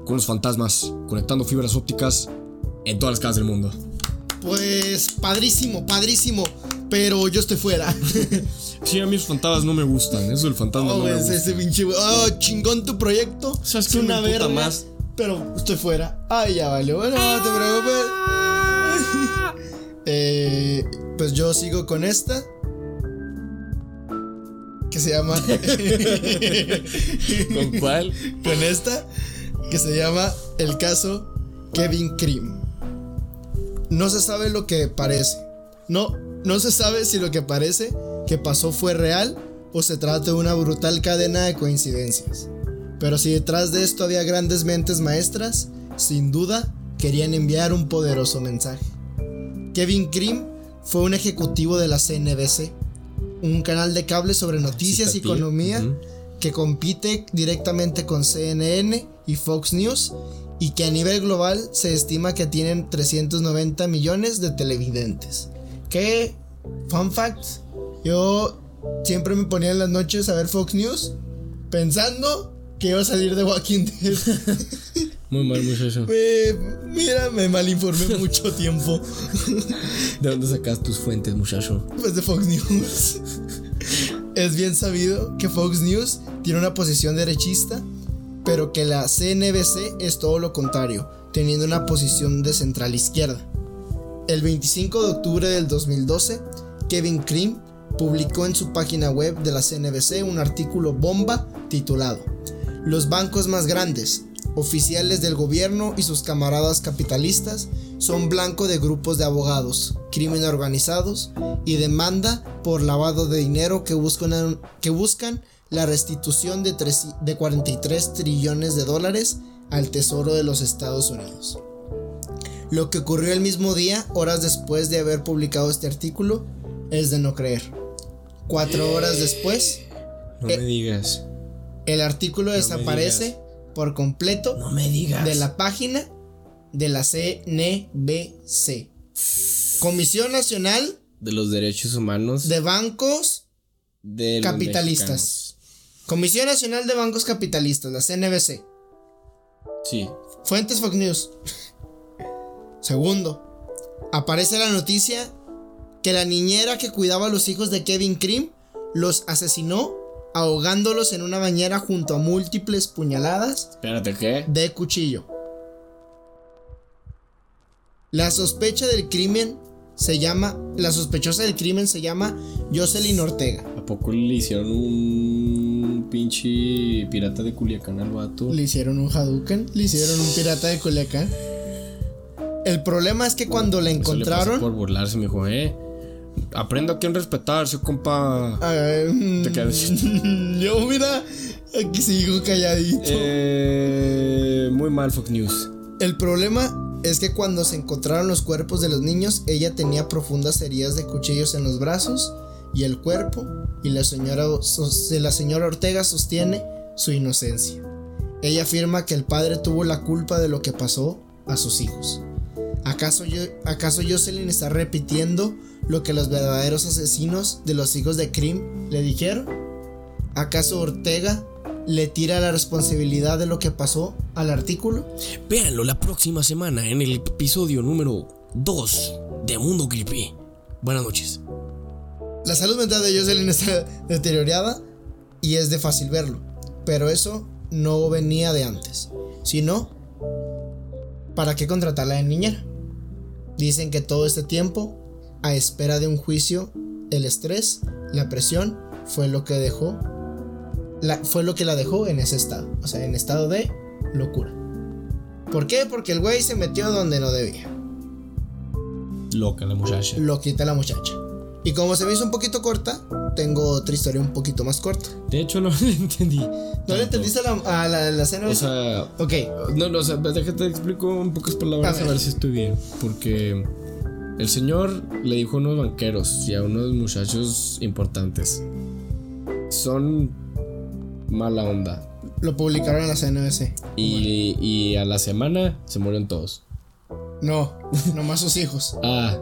[SPEAKER 2] con los fantasmas, conectando fibras ópticas en todas las casas del mundo?
[SPEAKER 1] Pues padrísimo, padrísimo. Pero yo estoy fuera.
[SPEAKER 2] Sí, a mí los fantasmas no me gustan. Eso del fantasma
[SPEAKER 1] Oh,
[SPEAKER 2] no me gusta.
[SPEAKER 1] ese pinche. Oh, chingón tu proyecto.
[SPEAKER 2] ¿Sabes
[SPEAKER 1] Es
[SPEAKER 2] qué
[SPEAKER 1] una verga,
[SPEAKER 2] más?
[SPEAKER 1] Pero estoy fuera. Ay, ya valió. Bueno, no te preocupes. Eh, pues yo sigo con esta. Que se llama.
[SPEAKER 2] ¿Con cuál?
[SPEAKER 1] con esta. Que se llama El caso Kevin Cream. No se sabe lo que parece. No, no se sabe si lo que parece que pasó fue real o se trata de una brutal cadena de coincidencias. Pero si detrás de esto había grandes mentes maestras, sin duda querían enviar un poderoso mensaje. Kevin Cream fue un ejecutivo de la CNBC, un canal de cable sobre noticias y economía que compite directamente con CNN y Fox News y que a nivel global se estima que tienen 390 millones de televidentes. Que, fun fact, yo siempre me ponía en las noches a ver Fox News pensando que iba a salir de Walking Dead.
[SPEAKER 2] Muy mal, muchacho.
[SPEAKER 1] Me- mira, me malinformé mucho tiempo.
[SPEAKER 2] ¿De dónde sacas tus fuentes, muchacho?
[SPEAKER 1] Pues de Fox News. es bien sabido que Fox News tiene una posición derechista, pero que la CNBC es todo lo contrario, teniendo una posición de central izquierda. El 25 de octubre del 2012, Kevin Cream publicó en su página web de la CNBC un artículo bomba titulado Los bancos más grandes, oficiales del gobierno y sus camaradas capitalistas son blanco de grupos de abogados, crimen organizados y demanda por lavado de dinero que buscan, la restitución de, de 43 trillones de dólares al Tesoro de los Estados Unidos. Lo que ocurrió el mismo día, horas después de haber publicado este artículo, es de no creer. Cuatro horas después,
[SPEAKER 2] No
[SPEAKER 1] Eh,
[SPEAKER 2] me digas.
[SPEAKER 1] el artículo desaparece por completo
[SPEAKER 2] No me digas.
[SPEAKER 1] de la página de la CNBC. Comisión Nacional
[SPEAKER 2] De los derechos humanos
[SPEAKER 1] de Bancos
[SPEAKER 2] de
[SPEAKER 1] Capitalistas. Comisión Nacional de Bancos Capitalistas, la CNBC.
[SPEAKER 2] Sí.
[SPEAKER 1] Fuentes Fox News. Segundo, aparece la noticia que la niñera que cuidaba a los hijos de Kevin Cream los asesinó ahogándolos en una bañera junto a múltiples puñaladas
[SPEAKER 2] Espérate, ¿qué?
[SPEAKER 1] de cuchillo. La sospecha del crimen se llama, la sospechosa del crimen se llama Jocelyn Ortega.
[SPEAKER 2] ¿A poco le hicieron un pinche pirata de Culiacán al vato?
[SPEAKER 1] Le hicieron un Hadouken, le hicieron un pirata de Culiacán. El problema es que cuando la encontraron,
[SPEAKER 2] por burlarse, me dijo, eh. Aprenda a quien respetarse, compa.
[SPEAKER 1] Ay,
[SPEAKER 2] Te quedas-
[SPEAKER 1] Yo, mira, aquí sigo calladito.
[SPEAKER 2] Eh, muy mal, Fox News.
[SPEAKER 1] El problema es que cuando se encontraron los cuerpos de los niños, ella tenía profundas heridas de cuchillos en los brazos y el cuerpo, y la señora, la señora Ortega sostiene su inocencia. Ella afirma que el padre tuvo la culpa de lo que pasó a sus hijos. ¿Acaso, yo, ¿Acaso Jocelyn está repitiendo lo que los verdaderos asesinos de los hijos de Krim le dijeron? ¿Acaso Ortega le tira la responsabilidad de lo que pasó al artículo?
[SPEAKER 2] Véanlo la próxima semana en el episodio número 2 de Mundo Creepy. Buenas noches.
[SPEAKER 1] La salud mental de Jocelyn está deteriorada y es de fácil verlo, pero eso no venía de antes, sino ¿para qué contratarla de niñera? Dicen que todo este tiempo, a espera de un juicio, el estrés, la presión, fue lo que dejó, la, fue lo que la dejó en ese estado, o sea, en estado de locura. ¿Por qué? Porque el güey se metió donde no debía.
[SPEAKER 2] Loca la muchacha.
[SPEAKER 1] Lo quita la muchacha. Y como se me hizo un poquito corta, tengo otra historia un poquito más corta.
[SPEAKER 2] De hecho, no le entendí.
[SPEAKER 1] ¿No le entendiste a la, a la, la escena?
[SPEAKER 2] O sea.
[SPEAKER 1] Ok.
[SPEAKER 2] No, no, o sea, déjate explico un pocas palabras a ver. si estoy bien. Porque el señor le dijo a unos banqueros y a unos muchachos importantes: Son mala onda.
[SPEAKER 1] Lo publicaron en la CNBC.
[SPEAKER 2] Y, y a la semana se murieron todos.
[SPEAKER 1] No, nomás sus hijos.
[SPEAKER 2] Ah,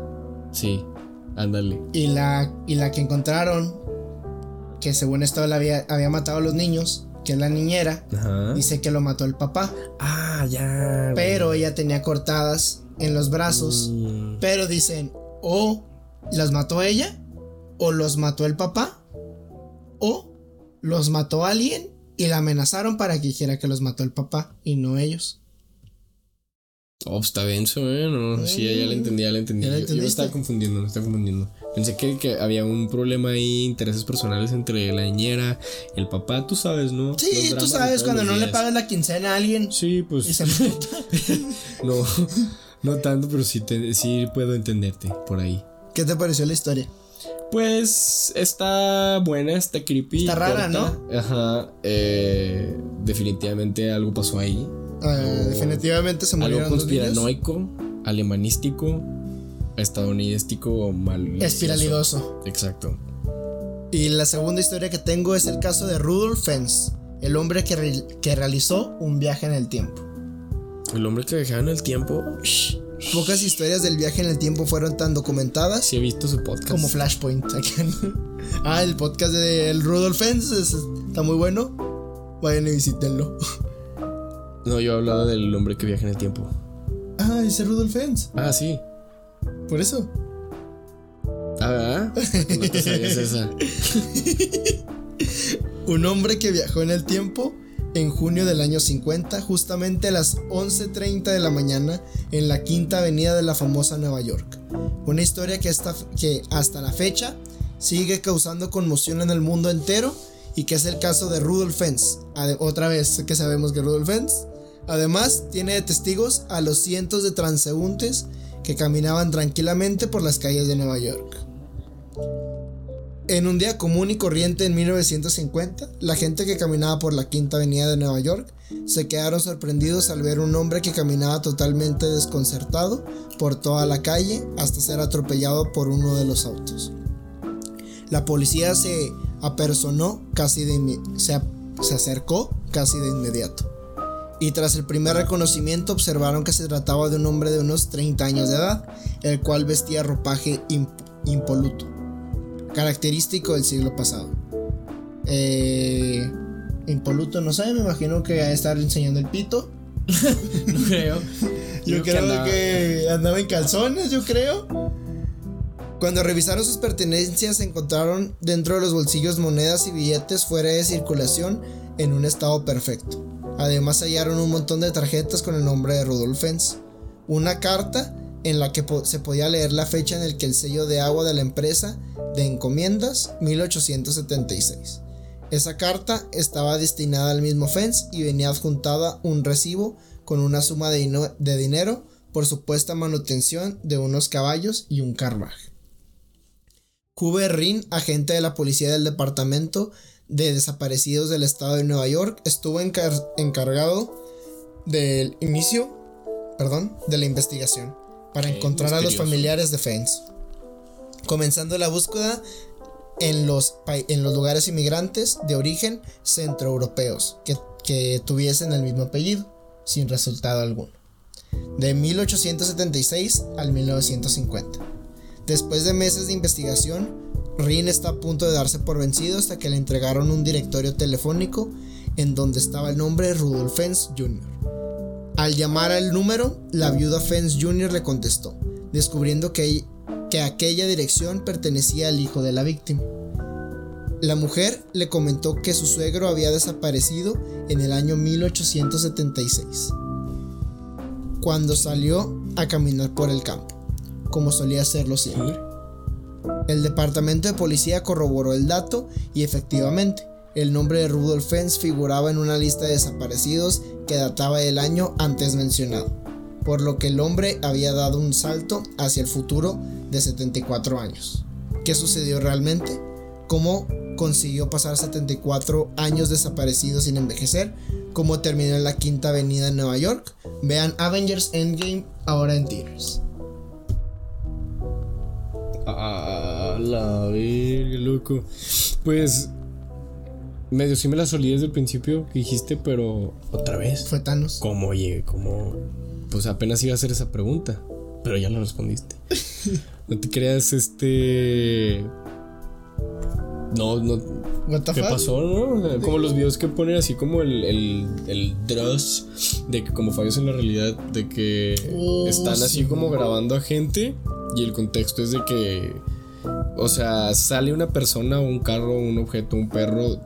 [SPEAKER 2] sí. Ándale.
[SPEAKER 1] Y la, y la que encontraron, que según esto la había, había matado a los niños, que es la niñera, dice que lo mató el papá.
[SPEAKER 2] Ah, ya.
[SPEAKER 1] Pero ella tenía cortadas en los brazos. Mm. Pero dicen, o las mató ella, o los mató el papá, o los mató alguien y la amenazaron para que dijera que los mató el papá y no ellos.
[SPEAKER 2] Oh, está denso, ¿eh? No, sí, ya le entendí, ya le entendí. yo, me estaba confundiendo, me estaba confundiendo. Pensé que, que, había un problema ahí, intereses personales entre la niñera y el papá, tú sabes, ¿no?
[SPEAKER 1] Sí, tú sabes, cuando no le pagas la quincena a alguien.
[SPEAKER 2] Sí, pues. no, no tanto, pero sí, sí puedo entenderte por ahí.
[SPEAKER 1] ¿Qué te pareció la historia?
[SPEAKER 2] Pues está buena, está creepy.
[SPEAKER 1] Está rara, ¿no?
[SPEAKER 2] Ajá. Eh, definitivamente algo pasó ahí.
[SPEAKER 1] Eh, definitivamente se murieron
[SPEAKER 2] Algo conspiranoico, alemanístico, estadounidensico mal.
[SPEAKER 1] Espiralidoso.
[SPEAKER 2] Exacto.
[SPEAKER 1] Y la segunda historia que tengo es el caso de Rudolf Fens, el hombre que, que realizó un viaje en el tiempo.
[SPEAKER 2] El hombre que viajaba en el tiempo.
[SPEAKER 1] Pocas historias del viaje en el tiempo fueron tan documentadas.
[SPEAKER 2] Sí, he visto su podcast.
[SPEAKER 1] Como Flashpoint. ah, el podcast de Rudolf Fens está muy bueno. Vayan y visítenlo.
[SPEAKER 2] No, yo hablaba del hombre que viaja en el tiempo.
[SPEAKER 1] Ah, ese Rudolf Fens.
[SPEAKER 2] Ah, sí.
[SPEAKER 1] Por eso.
[SPEAKER 2] Ah, No te sabías esa.
[SPEAKER 1] Un hombre que viajó en el tiempo en junio del año 50, justamente a las 11.30 de la mañana, en la quinta avenida de la famosa Nueva York. Una historia que hasta, que hasta la fecha sigue causando conmoción en el mundo entero y que es el caso de Rudolf Fens. Otra vez que sabemos que Rudolf Fens Además, tiene de testigos a los cientos de transeúntes que caminaban tranquilamente por las calles de Nueva York. En un día común y corriente en 1950, la gente que caminaba por la Quinta Avenida de Nueva York se quedaron sorprendidos al ver un hombre que caminaba totalmente desconcertado por toda la calle hasta ser atropellado por uno de los autos. La policía se apersonó casi de se, acercó casi de inmediato y tras el primer reconocimiento observaron que se trataba de un hombre de unos 30 años de edad, el cual vestía ropaje impoluto, característico del siglo pasado. Eh, impoluto, no sé, me imagino que a estar enseñando el pito.
[SPEAKER 2] no creo.
[SPEAKER 1] yo, creo, que, andaba en calzones, yo creo. Cuando revisaron sus pertenencias encontraron dentro de los bolsillos monedas y billetes fuera de circulación en un estado perfecto. Además hallaron un montón de tarjetas con el nombre de Rudolf Fens. Una carta en la que se podía leer la fecha en el que el sello de agua de la empresa de encomiendas 1876. Esa carta estaba destinada al mismo Fens y venía adjuntada un recibo con una suma de, de dinero por supuesta manutención de unos caballos y un carruaje. Q.B. Rin, agente de la policía del departamento de desaparecidos del estado de Nueva York, estuvo encargado del inicio perdón, de la investigación para encontrar a los familiares de Fens. Comenzando la búsqueda en los, en los lugares inmigrantes de origen centroeuropeos que, que tuviesen el mismo apellido, sin resultado alguno. De 1876 al 1950. Después de meses de investigación, Rin está a punto de darse por vencido hasta que le entregaron un directorio telefónico en donde estaba el nombre Rudolf Fens Jr. Al llamar al número, la viuda Fens Jr. le contestó, descubriendo que, que aquella dirección pertenecía al hijo de la víctima. La mujer le comentó que su suegro había desaparecido en el año 1876, cuando salió a caminar por el campo, como solía hacerlo siempre. El departamento de policía corroboró el dato y efectivamente, el nombre de Rudolf Fens figuraba en una lista de desaparecidos que databa del año antes mencionado, por lo que el hombre había dado un salto hacia el futuro de 74 años. ¿Qué sucedió realmente? ¿Cómo consiguió pasar 74 años desaparecido sin envejecer? ¿Cómo terminó en la Quinta Avenida en Nueva York? Vean Avengers Endgame ahora en Tears.
[SPEAKER 2] La verga, loco. Pues medio sí me la solí desde el principio que dijiste, pero otra vez.
[SPEAKER 1] Fue Thanos.
[SPEAKER 2] ¿Cómo llegué? ¿Cómo? Pues apenas iba a hacer esa pregunta, pero ya la respondiste. no te creas, este. No, no. ¿Qué pasó, no? Como los videos que ponen así como el, el, el dross de que como fallos en la realidad, de que
[SPEAKER 1] Oh,
[SPEAKER 2] están así
[SPEAKER 1] sí.
[SPEAKER 2] como grabando a gente y el contexto es de que, o sea, sale una persona un carro, un objeto, un perro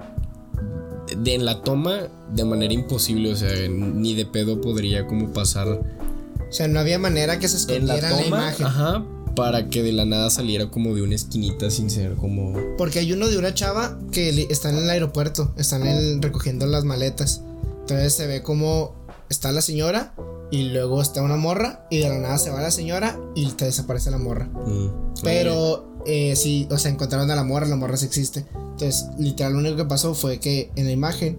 [SPEAKER 2] de en la toma de manera imposible, o sea, ni de pedo podría como pasar
[SPEAKER 1] O sea, no había manera que se escondiera en la,
[SPEAKER 2] toma,
[SPEAKER 1] imagen.
[SPEAKER 2] ajá, para que de la nada saliera como de una esquinita sin ser como
[SPEAKER 1] Porque hay uno de una chava que está en el aeropuerto, están en- recogiendo las maletas. Entonces se ve como está la señora y luego está una morra y de la nada se va la señora y te desaparece la morra.
[SPEAKER 2] mm,
[SPEAKER 1] Pero eh, sí, o sea, encontraron a la morra, la morra sí existe. Entonces, literal, lo único que pasó fue que en la imagen,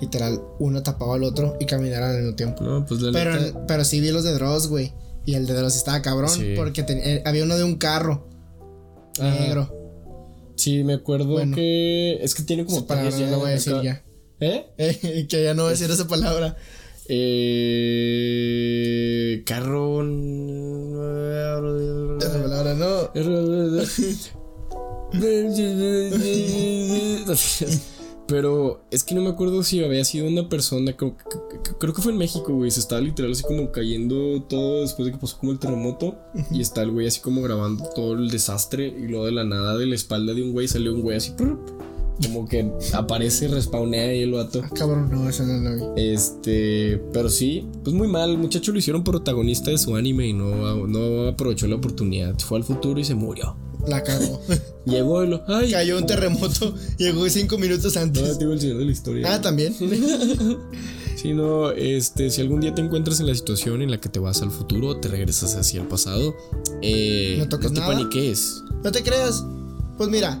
[SPEAKER 1] literal, uno tapaba al otro y caminaran al mismo tiempo.
[SPEAKER 2] no, pues la
[SPEAKER 1] Pero, pero sí vi los de Dross, güey. Y el de Dross estaba cabrón
[SPEAKER 2] Sí.
[SPEAKER 1] porque ten- eh, había uno de un carro
[SPEAKER 2] Ajá.
[SPEAKER 1] negro.
[SPEAKER 2] Sí, me acuerdo
[SPEAKER 1] Bueno.
[SPEAKER 2] que. Es que tiene como.
[SPEAKER 1] Esa palabra no voy a decir ya.
[SPEAKER 2] ¿Eh?
[SPEAKER 1] Eh, que ya no voy a decir esa palabra.
[SPEAKER 2] Eh. Carro.
[SPEAKER 1] Esa palabra no.
[SPEAKER 2] Pero es que no me acuerdo si había sido una persona. Creo, creo que fue en México, güey. Se estaba literal así como cayendo todo después de que pasó como el terremoto. Y está el güey así como grabando todo el desastre. Y luego de la nada de la espalda de un güey salió un güey así. prr, Como que aparece, respawnea ahí el vato.
[SPEAKER 1] Ah, cabrón, no, esa no la vi.
[SPEAKER 2] Este, pero sí, pues muy mal. El muchacho lo hicieron protagonista de su anime y no, no aprovechó la oportunidad. Fue al futuro y se murió.
[SPEAKER 1] La cagó.
[SPEAKER 2] Llegó y lo. ¡Ay!
[SPEAKER 1] Cayó un terremoto. Llegó cinco minutos
[SPEAKER 2] No,
[SPEAKER 1] antes.
[SPEAKER 2] te digo el señor de la historia.
[SPEAKER 1] Ah, también.
[SPEAKER 2] Sí, no, este, si algún día te encuentras en la situación en la que te vas al futuro, te regresas hacia el pasado, eh,
[SPEAKER 1] No toques
[SPEAKER 2] te
[SPEAKER 1] nada.
[SPEAKER 2] paniques.
[SPEAKER 1] No te creas. Pues mira.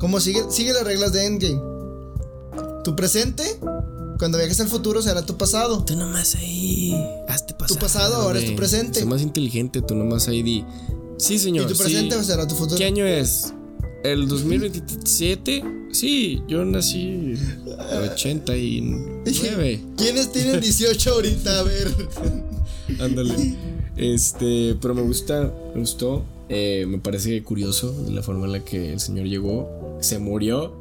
[SPEAKER 1] Como sigue, sigue las reglas de Endgame. Tu presente, cuando viajes al futuro, será tu pasado.
[SPEAKER 2] Tú nomás ahí, hazte pasar.
[SPEAKER 1] pasado ahora es tu presente.
[SPEAKER 2] Sé más inteligente, tú nomás ahí di. Sí, señor.
[SPEAKER 1] Y tu
[SPEAKER 2] sí.
[SPEAKER 1] presente será tu futuro.
[SPEAKER 2] ¿Qué año es? ¿El 2027? Sí, yo nací en 89.
[SPEAKER 1] ¿Quiénes tienen 18 ahorita? A ver.
[SPEAKER 2] Ándale. Este, pero me gusta, me gustó. eh, me parece curioso de la forma en la que el señor llegó, se murió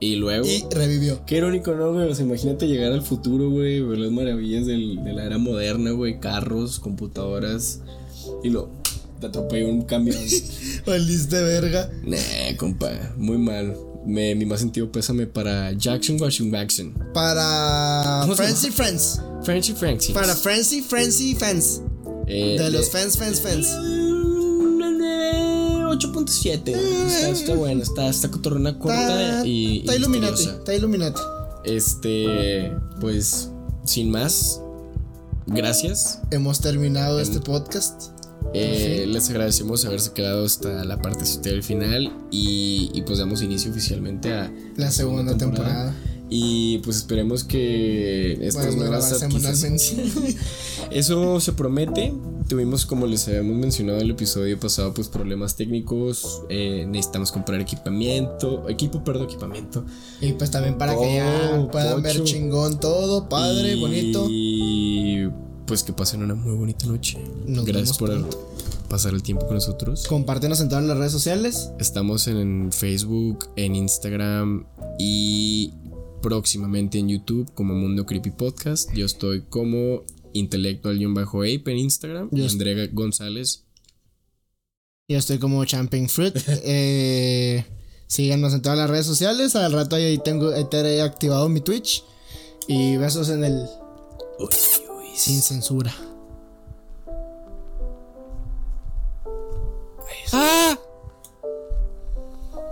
[SPEAKER 2] y luego.
[SPEAKER 1] Y revivió.
[SPEAKER 2] Qué irónico, ¿no, güey? O sea, imagínate llegar al futuro, güey, ver las maravillas del- de la era moderna, güey, carros, computadoras y lo te atropelló un camión.
[SPEAKER 1] Valiste verga.
[SPEAKER 2] nah, compa, muy mal. Me, mi más sentido pésame para Jackson Washington.
[SPEAKER 1] Para
[SPEAKER 2] ¿Cómo se
[SPEAKER 1] Friends y Friends. Para Friends y Fans.
[SPEAKER 2] Eh,
[SPEAKER 1] De los fans, fans, fans.
[SPEAKER 2] Mm, eh, 8.7. Está, está bueno, está, está cotorrona corta
[SPEAKER 1] Está,
[SPEAKER 2] y, y
[SPEAKER 1] está Illuminati.
[SPEAKER 2] misteriosa.
[SPEAKER 1] Está Illuminati.
[SPEAKER 2] Este, pues, sin más, gracias.
[SPEAKER 1] Hemos terminado este podcast.
[SPEAKER 2] Eh, les agradecemos haberse quedado hasta la parte del final y, y pues damos inicio oficialmente a
[SPEAKER 1] La segunda temporada.
[SPEAKER 2] Y pues esperemos que estas
[SPEAKER 1] Podemos
[SPEAKER 2] nuevas. Eso se promete. Tuvimos, como les habíamos mencionado en el episodio pasado, pues problemas técnicos. Eh, necesitamos comprar equipamiento. Equipo, perdón, equipamiento.
[SPEAKER 1] y pues también para que ya puedan ver chingón todo, padre,
[SPEAKER 2] Y-
[SPEAKER 1] bonito.
[SPEAKER 2] Y pues que pasen una muy bonita noche.
[SPEAKER 1] Nos
[SPEAKER 2] Gracias por
[SPEAKER 1] pronto.
[SPEAKER 2] pasar el tiempo con nosotros.
[SPEAKER 1] Compártenos en todas las redes sociales.
[SPEAKER 2] Estamos en Facebook, en Instagram y próximamente en YouTube como Mundo Creepy Podcast. Yo estoy como Intelectual-Ape en Instagram.
[SPEAKER 1] Yo
[SPEAKER 2] y
[SPEAKER 1] est-
[SPEAKER 2] Andrea González.
[SPEAKER 1] Yo estoy como Champagne Fruit. eh, síganos en todas las redes sociales. Al rato ahí tengo ahí te he activado mi Twitch. Y besos en el sin censura.
[SPEAKER 2] ¡Ah!